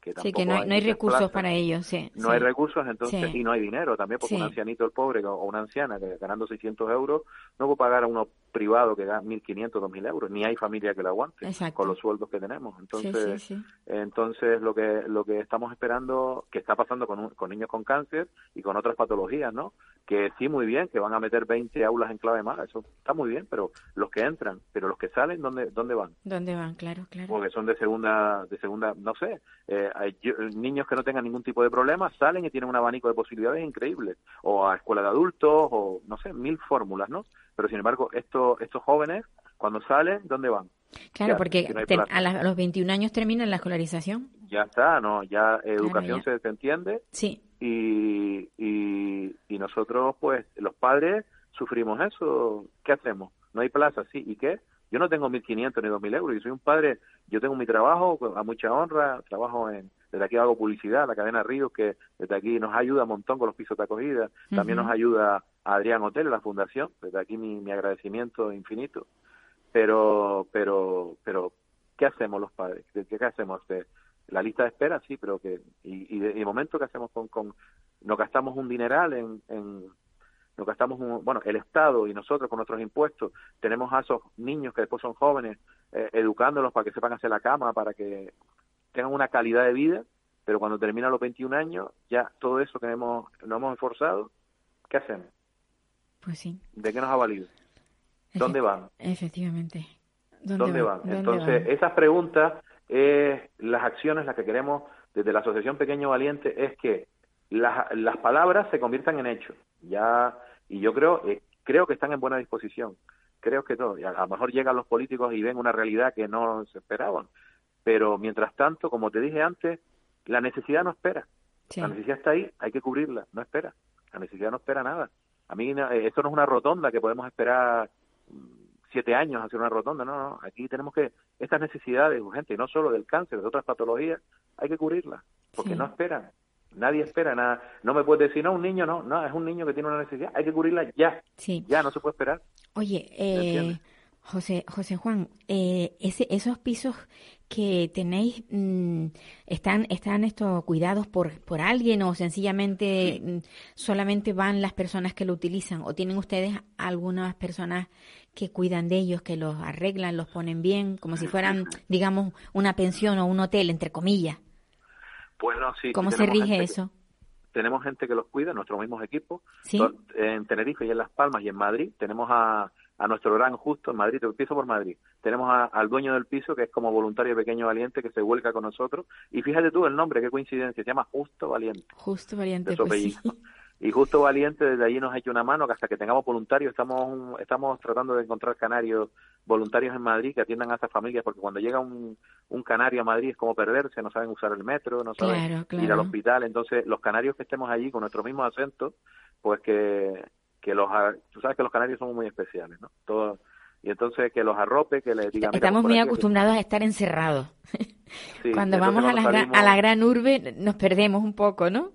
que Sí, tampoco que no hay, no hay recursos plazas. para ellos, sí. No sí. hay recursos, entonces, Sí. y no hay dinero también, porque Sí. un ancianito, el pobre, o una anciana que ganando 600 euros, no puede pagar a uno privado que gana 1.500, 2.000 euros, ni hay familia que lo aguante Exacto. con los sueldos que tenemos. Entonces, sí, sí. entonces lo que lo que estamos esperando, que está pasando con, un- con niños con cáncer y con otras patologías, ¿no? Que sí, muy bien, que van a meter 20 aulas en clave mala, eso está muy bien, pero los que entran, pero los que salen, ¿dónde, dónde van? ¿Dónde van? Claro, claro. porque son de segunda, de segunda, no sé, eh, hay yo- niños que no tengan ningún tipo de problema salen y tienen un abanico de posibilidades increíbles, o a escuela de adultos, o no sé, mil fórmulas, ¿no? Pero sin embargo, estos estos jóvenes, cuando salen, ¿dónde van? Claro, porque si no hay te- plaza. a, la- a los 21 años terminan la escolarización. Ya está, ¿no? Ya educación ya. Se, se entiende Sí, y, y, y nosotros, pues, los padres sufrimos eso. ¿Qué hacemos? No hay plaza, sí. ¿Y qué? Yo no tengo 1.500 ni 2.000 euros. Yo soy un padre, yo tengo mi trabajo a mucha honra, trabajo en, desde aquí hago publicidad, la cadena Ríos, que desde aquí nos ayuda un montón con los pisos de acogida. También nos ayuda a Adrián Hotel, la fundación. Desde aquí mi, mi agradecimiento infinito. Pero, pero, pero, ¿qué hacemos los padres? ¿Qué, qué hacemos? Eh, La lista de espera, sí, pero que, y, y de, y momento, ¿qué hacemos con, con, nos gastamos un dineral en, en nos gastamos un, bueno el Estado y nosotros con nuestros impuestos tenemos a esos niños que después son jóvenes eh, educándolos para que sepan hacer la cama para que tengan una calidad de vida pero cuando terminan los 21 años ya todo eso que hemos nos hemos esforzado qué hacemos pues sí. de qué nos ha valido dónde van Efectivamente. dónde, van? ¿Dónde Entonces, van? esas preguntas, eh, las acciones, las que queremos desde la Asociación Pequeño Valiente, es que las, las palabras se conviertan en hechos. Ya, y yo creo, eh, creo que están en buena disposición. Creo que todo. Y a, a lo mejor llegan los políticos y ven una realidad que no se esperaban. Pero mientras tanto, como te dije antes, la necesidad no espera. Sí. La necesidad está ahí, hay que cubrirla, no espera. La necesidad no espera nada. A mí eh, esto no es una rotonda que podemos esperar mm, siete años a hacer una rotonda, no, no. Aquí tenemos que, estas necesidades urgentes, y no solo del cáncer, de otras patologías, hay que cubrirlas, porque Sí. no esperan. Nadie espera nada. No me puedes decir, no, un niño no, no, es un niño que tiene una necesidad, hay que cubrirla ya, Sí. ya, no se puede esperar. Oye, eh? José, José Juan, eh, ese, esos pisos que tenéis mm, están están estos cuidados por por alguien o sencillamente mm, solamente van las personas que lo utilizan o tienen ustedes algunas personas que cuidan de ellos, que los arreglan, los ponen bien, como si fueran, digamos, una pensión o un hotel, entre comillas. Pues no, sí. ¿Cómo se rige que- eso? tenemos gente que los cuida, nuestros mismos equipos, Sí. En Tenerife y en Las Palmas y en Madrid. Tenemos a, a nuestro gran justo en Madrid, te empiezo por Madrid. Tenemos a- al dueño del piso, que es como voluntario pequeño valiente, que se vuelca con nosotros. Y fíjate tú el nombre, qué coincidencia, se llama Justo Valiente, Justo su pues sí. Y Justo Valiente desde allí nos ha hecho una mano, que hasta que tengamos voluntarios, estamos estamos tratando de encontrar canarios voluntarios en Madrid que atiendan a esas familias, porque cuando llega un, un canario a Madrid es como perderse, no saben usar el metro, no saben Claro, ir al hospital. Entonces, los canarios que estemos allí con nuestro mismo acento, pues que, que los, tú sabes que los canarios somos muy especiales, ¿no? Todo, y entonces que los arrope, que les diga, mira, Estamos muy acostumbrados a estar encerrados. Sí, cuando vamos a la, a la gran urbe nos perdemos un poco, ¿no?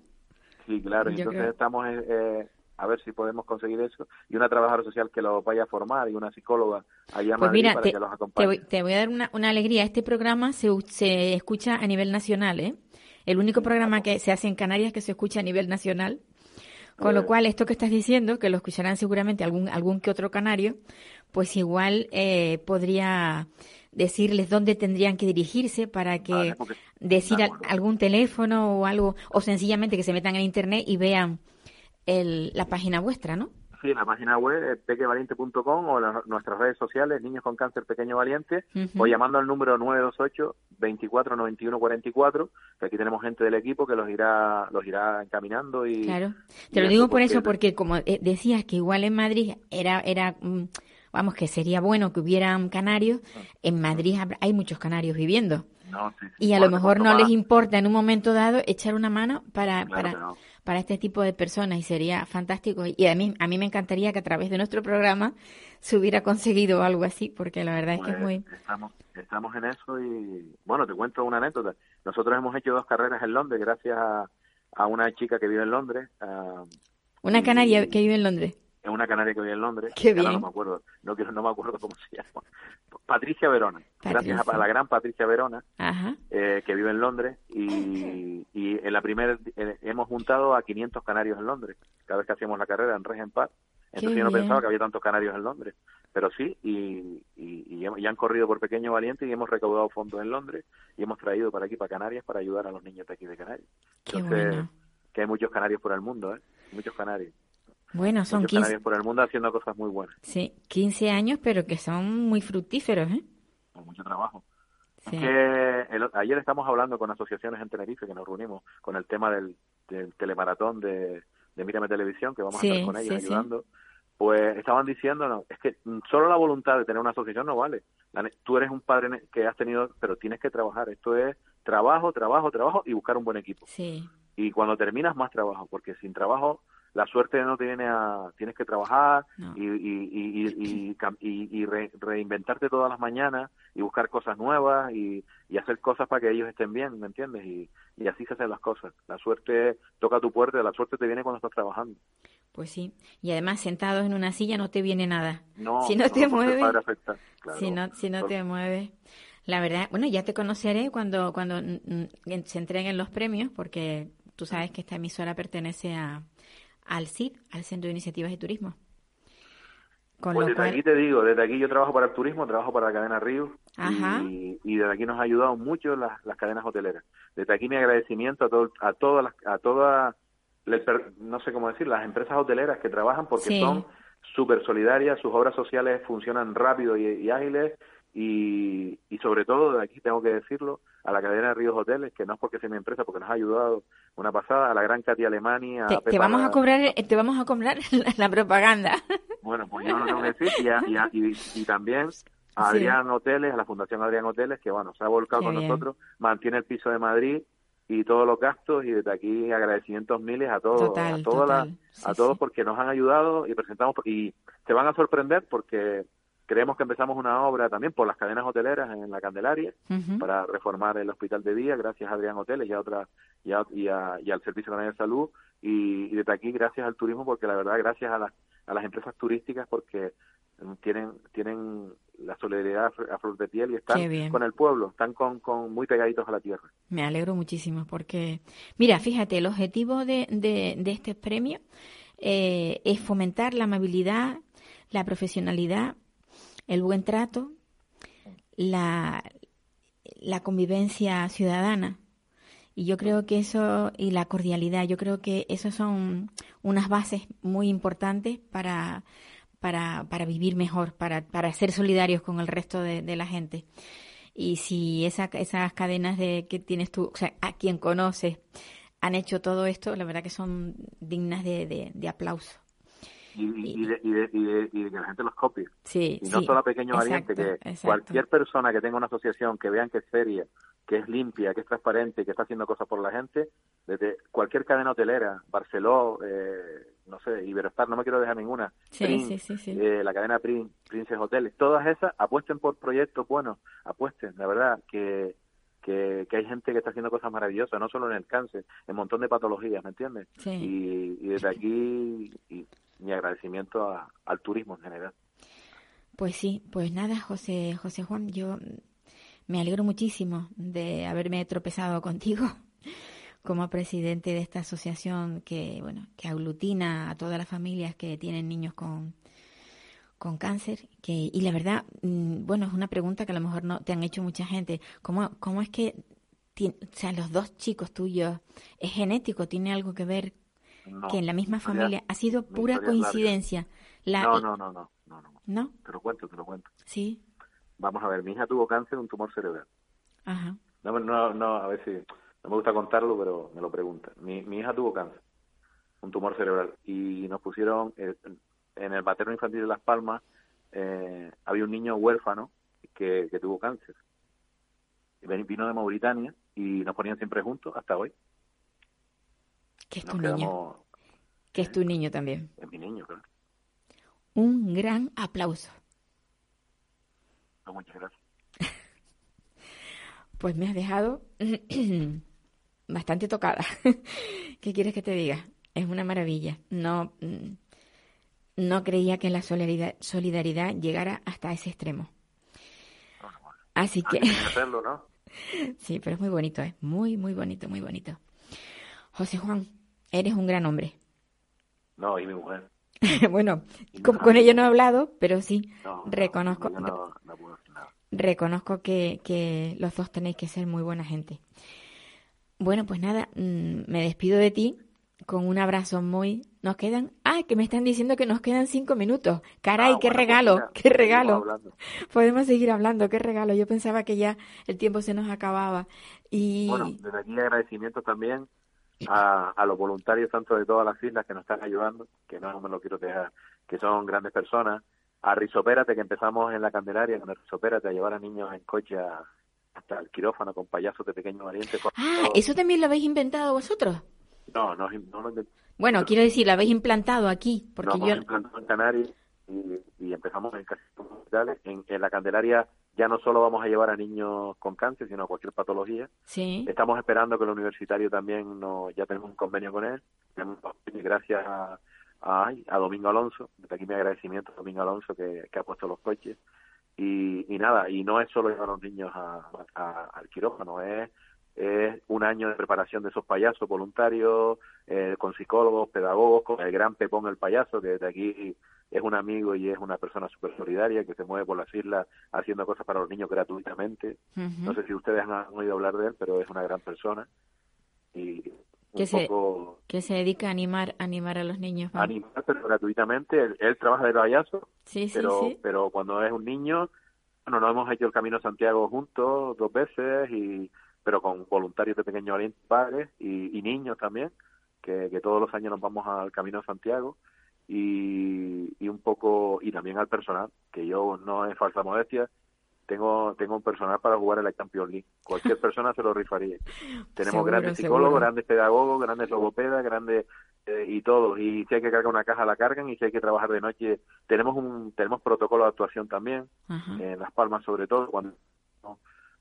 Sí, claro, Yo entonces creo- estamos eh, eh, a ver si podemos conseguir eso, y una trabajadora social que los vaya a formar, y una psicóloga allá a Pues mira, para te, que los te acompañe. voy, te voy a dar una, una alegría. Este programa se, se escucha a nivel nacional, ¿eh? El único programa que se hace en Canarias que se escucha a nivel nacional. Con lo cual, esto que estás diciendo, que lo escucharán seguramente algún, algún que otro canario, pues igual eh, podría decirles dónde tendrían que dirigirse para que porque- decir de al- algún teléfono o algo, o sencillamente que se metan en internet y vean el, la página vuestra, ¿no? Sí, la página web pequevaliente.com o la- nuestras redes sociales, Niños con Cáncer Pequeño Valiente, o llamando al número 928 24 91 44, que aquí tenemos gente del equipo que los irá los irá encaminando y Claro. Te lo digo por eso, porque como eh, decías que igual en Madrid era, era mm, vamos, que sería bueno que hubieran canarios, en Madrid hay muchos canarios viviendo. No, sí, sí. Y a lo mejor no más- les importa en un momento dado echar una mano para, Claro para, no. para este tipo de personas y sería fantástico. Y a mí, a mí me encantaría que a través de nuestro programa se hubiera conseguido algo así, porque la verdad es que es Pues, muy... estamos estamos en eso y bueno te cuento una anécdota nosotros hemos hecho dos carreras en Londres gracias a, a una chica que vive en Londres Una y- canaria que vive en Londres. Es una canaria que vive en Londres Qué bien. no me acuerdo no quiero no me acuerdo cómo se llama Patricia Verona gracias a la gran Patricia Verona, eh, que vive en Londres, y, y en la primera eh, hemos juntado a 500 canarios en Londres, cada vez que hacíamos la carrera en Regen Park. Entonces Qué yo no bien. pensaba que había tantos canarios en Londres, pero sí, y, y, y han corrido por Pequeño Valiente y hemos recaudado fondos en Londres y hemos traído para aquí, para Canarias, para ayudar a los niños de aquí de Canarias. Qué Entonces, bueno. que hay muchos canarios por el mundo, ¿eh? Muchos canarios. Bueno, son muchos 15, canarios por el mundo haciendo cosas muy buenas, sí, 15 años, pero que son muy fructíferos, ¿eh? con mucho trabajo. Sí. que el- ayer estamos hablando con asociaciones en Tenerife que nos reunimos con el tema del, del telemaratón de, de Mírame Televisión, que vamos Sí, a estar con ellos sí, ayudando. Pues estaban diciéndonos, es que solo la voluntad de tener una asociación no vale. La tú eres un padre que has tenido, pero tienes que trabajar. Esto es trabajo, trabajo, trabajo y buscar un buen equipo. Sí, Y cuando terminas, más trabajo, porque sin trabajo la suerte no te viene a... Tienes que trabajar No. y, y, re- reinventarte todas las mañanas y buscar cosas nuevas y, hacer cosas para que ellos estén bien, ¿me entiendes? Y, y así se hacen las cosas. La suerte toca tu puerta, la suerte te viene cuando estás trabajando. pues sí. Y además, sentados en una silla no te viene nada. No, si no, te mueves, claro. si no, si no Por- te mueves. La verdad, bueno, ya te conoceré cuando, cuando se entreguen los premios, porque tú sabes que esta emisora pertenece a, al CID, al Centro de Iniciativas y Turismo. Con Pues lo desde cual, aquí te digo, desde aquí yo trabajo para el turismo, trabajo para la cadena Ajá. y, y desde aquí nos ha ayudado mucho las, las cadenas hoteleras. Desde aquí mi agradecimiento a, todo, a todas las, a per- no sé cómo decir, las empresas hoteleras que trabajan porque Sí. son súper solidarias, sus obras sociales funcionan rápido y, y ágiles y, y sobre todo, de aquí tengo que decirlo, a la cadena de Ríos Hoteles, que no es porque sea mi empresa, porque nos ha ayudado una pasada, a la gran Katy Alemania, a te, vamos a cobrar, eh, te vamos a cobrar la, la propaganda. bueno, pues yo no tengo que decir. Y, a- y, a- y- y también a Sí. Adrián Hoteles, a la Fundación Adrián Hoteles, que bueno, se ha volcado Qué con bien. nosotros, mantiene el piso de Madrid y todos los gastos y desde aquí agradecimientos miles a todos, Total, a, total. Sí, a todos sí. porque nos han ayudado y presentamos y se van a sorprender porque creemos que empezamos una obra también por las cadenas hoteleras en la Candelaria para reformar el hospital de día, gracias a Adrián Hoteles y a otra y, a- y, a- y al Servicio Canario de Salud. Y, y desde aquí gracias al turismo porque la verdad gracias a las a las empresas turísticas porque tienen tienen la solidaridad a fl- a flor de piel y están con el pueblo, están con, con muy pegaditos a la tierra. Me alegro muchísimo porque, mira, fíjate, el objetivo de, de, de este premio eh, es fomentar la amabilidad, la profesionalidad, el buen trato, la, la convivencia ciudadana. Y yo creo que eso, y la cordialidad, yo creo que eso son unas bases muy importantes para, para, para vivir mejor, para, para ser solidarios con el resto de, la gente. Y si esa, esas cadenas de que tienes tú, o sea, a quien conoces, han hecho todo esto, la verdad que son dignas de, de aplauso. Y, y, y de, y, de, y, de, y de que la gente los copie. Sí, Y no sí, solo a pequeño valiente, que exacto. cualquier persona que tenga una asociación que vean que es seria, que es limpia, que es transparente, que está haciendo cosas por la gente, desde cualquier cadena hotelera, Barceló, eh, no sé, Iberostar, no me quiero dejar ninguna, Sí, Prince, sí, sí, eh, la cadena Prin, Princes Hoteles, todas esas apuesten por proyectos buenos, apuesten, la verdad, que, que, que hay gente que está haciendo cosas maravillosas, no solo en el cáncer, en un montón de patologías, ¿me entiendes? Sí. Y, y desde aquí y mi agradecimiento a- al turismo en general. Pues sí, pues nada, José, José Juan, yo me alegro muchísimo de haberme tropezado contigo como presidente de esta asociación que, bueno, que aglutina a todas las familias que tienen niños con, con cáncer. Que, y la verdad, mm, bueno, es una pregunta que a lo mejor no te han hecho mucha gente. ¿Cómo, cómo es que, o sea, los dos chicos tuyos, es genético, tiene algo que ver No, que en la misma historia- familia ha sido pura coincidencia? La, No, no, no, no, no, no. ¿No? Te lo cuento, te lo cuento. Sí. Vamos a ver, mi hija tuvo cáncer, un tumor cerebral. Ajá. No, no, no, a ver si no me gusta contarlo, pero me lo preguntan. Mi, mi hija tuvo cáncer, un tumor cerebral, y nos pusieron eh, en el materno infantil de Las Palmas eh, había un niño huérfano que, que tuvo cáncer. Vino de Mauritania y nos ponían siempre juntos hasta hoy. Que es Nos tu niño. Que es tu niño también. en mi niño, claro. Un gran aplauso. No, muchas gracias. Pues me has dejado bastante tocada. ¿Qué quieres que te diga? Es una maravilla. No, mm, no creía que la solidaridad, solidaridad llegara hasta ese extremo. Así que... Sí, pero es muy bonito, es muy, muy bonito, muy bonito. José Juan, eres un gran hombre. No, y mi mujer. bueno, con, con ella no he hablado, pero sí, No, no, reconozco, no, no reconozco que, que los dos tenéis que ser muy buena gente. Bueno, pues nada, mm, me despido de ti con un abrazo muy... Nos quedan... Ah, que me están diciendo que nos quedan cinco minutos. Caray, Ah, qué bueno, pues regalo, mira, qué regalo. Podemos seguir hablando, qué regalo. Yo pensaba que ya el tiempo se nos acababa. Y Bueno, desde aquí agradecimientos también a, a los voluntarios tanto de todas las islas que nos están ayudando, que no me lo quiero dejar, que son grandes personas. A Rizopérate, que empezamos en la Candelaria con el Rizopérate a llevar a niños en coche a- hasta el quirófano con payasos de pequeño valiente. Ah, todo. ¿eso también lo habéis inventado vosotros? No, no, no, no, Bueno, quiero decir, lo habéis implantado aquí, porque nos yo... hemos implantado en Canarias y, y empezamos en. En, en la Candelaria ya no solo vamos a llevar a niños con cáncer, sino a cualquier patología. Sí, Estamos esperando que el universitario también, no, ya tenemos un convenio con él. Gracias a, a, a Domingo Alonso, desde aquí mi agradecimiento a Domingo Alonso que, que ha puesto los coches. Y, y nada, y no es solo llevar a los niños a, a- al quirófano, es, es un año de preparación de esos payasos voluntarios, eh, con psicólogos, pedagogos, con el gran Pepón el payaso, que desde aquí es un amigo y es una persona súper solidaria que se mueve por las islas haciendo cosas para los niños gratuitamente. No sé si ustedes han oído hablar de él, pero es una gran persona. Y un Que se- poco que se dedica a animar, animar a los niños. ¿no? animar, pero gratuitamente. Él, él trabaja de payaso, Sí, sí, pero, sí. pero cuando es un niño, bueno, nos hemos hecho el Camino a Santiago juntos dos veces, y pero con voluntarios de Pequeño Oriente, padres y, y niños también, que, que todos los años nos vamos al Camino a Santiago. Y, y un poco, y también al personal, que yo no es falsa modestia, tengo tengo un personal para jugar en la Champions League. Cualquier persona se lo rifaría. Tenemos Seguro, grandes seguro. psicólogos, grandes pedagogos, grandes logopedas, grandes eh, y todos. Y si hay que cargar una caja la cargan y si hay que trabajar de noche tenemos un tenemos protocolo de actuación también en Las Palmas sobre todo cuando no,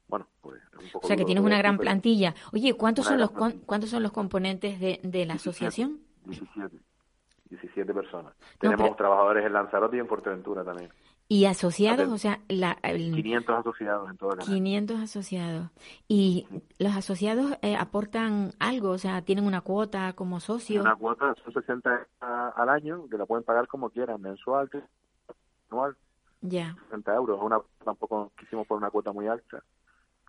bueno pues es un poco O sea que tienes una gran plantilla. Oye, ¿cuántos son los con- plantilla. cuántos son los componentes de, de la 17. asociación? 17 17 personas. No, tenemos pero- trabajadores en Lanzarote y en Fuerteventura también. Y asociados, o sea, la, el- 500 asociados en todo el canal. 500 asociados. Y los asociados eh, aportan algo, o sea, tienen una cuota como socios. Una cuota son 60 a- al año que la pueden pagar como quieran, mensual, anual. Ya, 60 euros. Una, tampoco quisimos por una cuota muy alta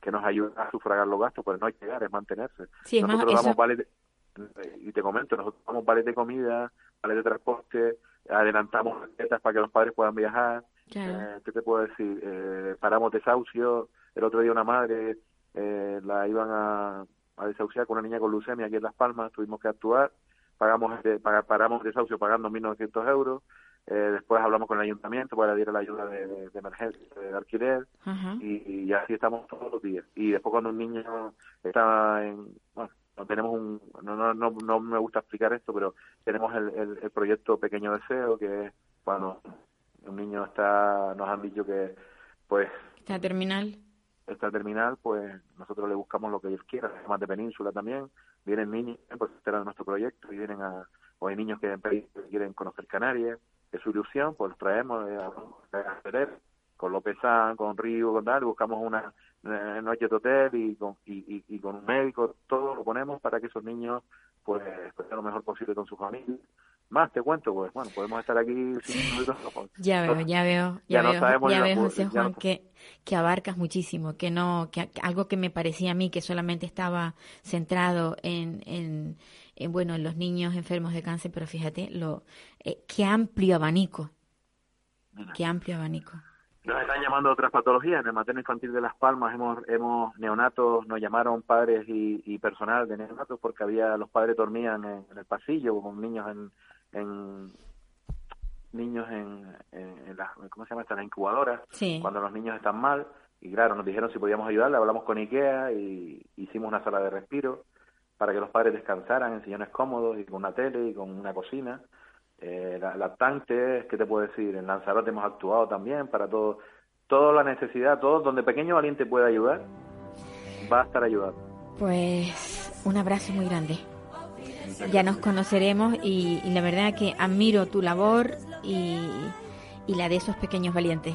que nos ayuda a sufragar los gastos, pero no hay que llegar, es mantenerse. Sí, es más, nosotros eso- damos vales, de- y te comento, nosotros damos vales de comida, vales de transporte, adelantamos recetas para que los padres puedan viajar. claro. Eh, ¿Qué te puedo decir? Eh, paramos desahucio. El otro día una madre eh, la iban a, a desahuciar con una niña con leucemia aquí en Las Palmas, tuvimos que actuar, pagamos de, paga- paramos desahucio pagando 1.900 euros, eh, después hablamos con el ayuntamiento para dar la ayuda de, de- de emergencia, de alquiler, y, y así estamos todos los días. Y después cuando un niño está en, bueno, no tenemos un, no, no, no, no me gusta explicar esto, pero tenemos el, el, el proyecto Pequeño Deseo, que es cuando un niño está, nos han dicho que pues Está terminal. está terminal, pues nosotros le buscamos lo que ellos quieran, además de Península también, vienen niños, pues este nuestro proyecto, y vienen a, o hay niños que, quieren conocer Canarias, es su ilusión, pues los traemos eh, a, a con López San, con Río, con tal, buscamos una eh, noche de hotel y con, y, y, y con un médico, todo lo ponemos para que esos niños pues, pues lo mejor posible con su familia. Más te cuento, pues bueno, podemos estar aquí cinco minutos. pues, Ya veo, ya veo, ya, Ya no veo, sabemos ya veo, José Juan, no- que, que abarcas muchísimo, que no, que que algo que me parecía a mí que solamente estaba centrado en, en, en, bueno, en los niños enfermos de cáncer, pero fíjate, lo, eh, qué amplio abanico, qué amplio abanico. Nos están llamando otras patologías. En el materno infantil de Las Palmas hemos, hemos neonatos, nos llamaron padres y, y personal de neonatos porque había los padres dormían en, en el pasillo con niños en, en niños en, en, en las, ¿cómo se llama? Estas las incubadoras Sí, cuando los niños están mal y claro, nos dijeron si podíamos ayudarle, hablamos con Ikea y hicimos una sala de respiro para que los padres descansaran en sillones cómodos y con una tele y con una cocina. Eh, la- lactantes, ¿qué te puedo decir? En Lanzarote hemos actuado también para todo, toda la necesidad, todo donde Pequeño Valiente pueda ayudar, va a estar ayudado. pues un abrazo muy grande. Ya nos conoceremos y, y la verdad que admiro tu labor y, y la de esos pequeños valientes.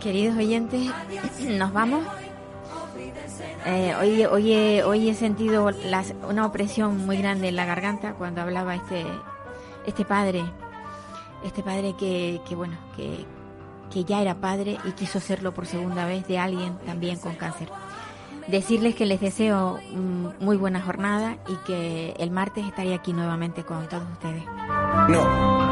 Queridos oyentes, nos vamos. Eh, hoy, hoy, he, hoy sentido una opresión muy grande en la garganta cuando hablaba este, este padre, este padre que, que bueno, que, que ya era padre y quiso serlo por segunda vez de alguien también con cáncer. Decirles que les deseo mm, muy buena jornada y que el martes estaré aquí nuevamente con todos ustedes. No.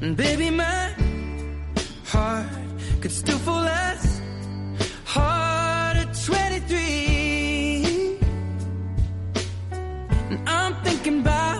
And baby, my heart could still fall as hard at 23. And I'm thinking about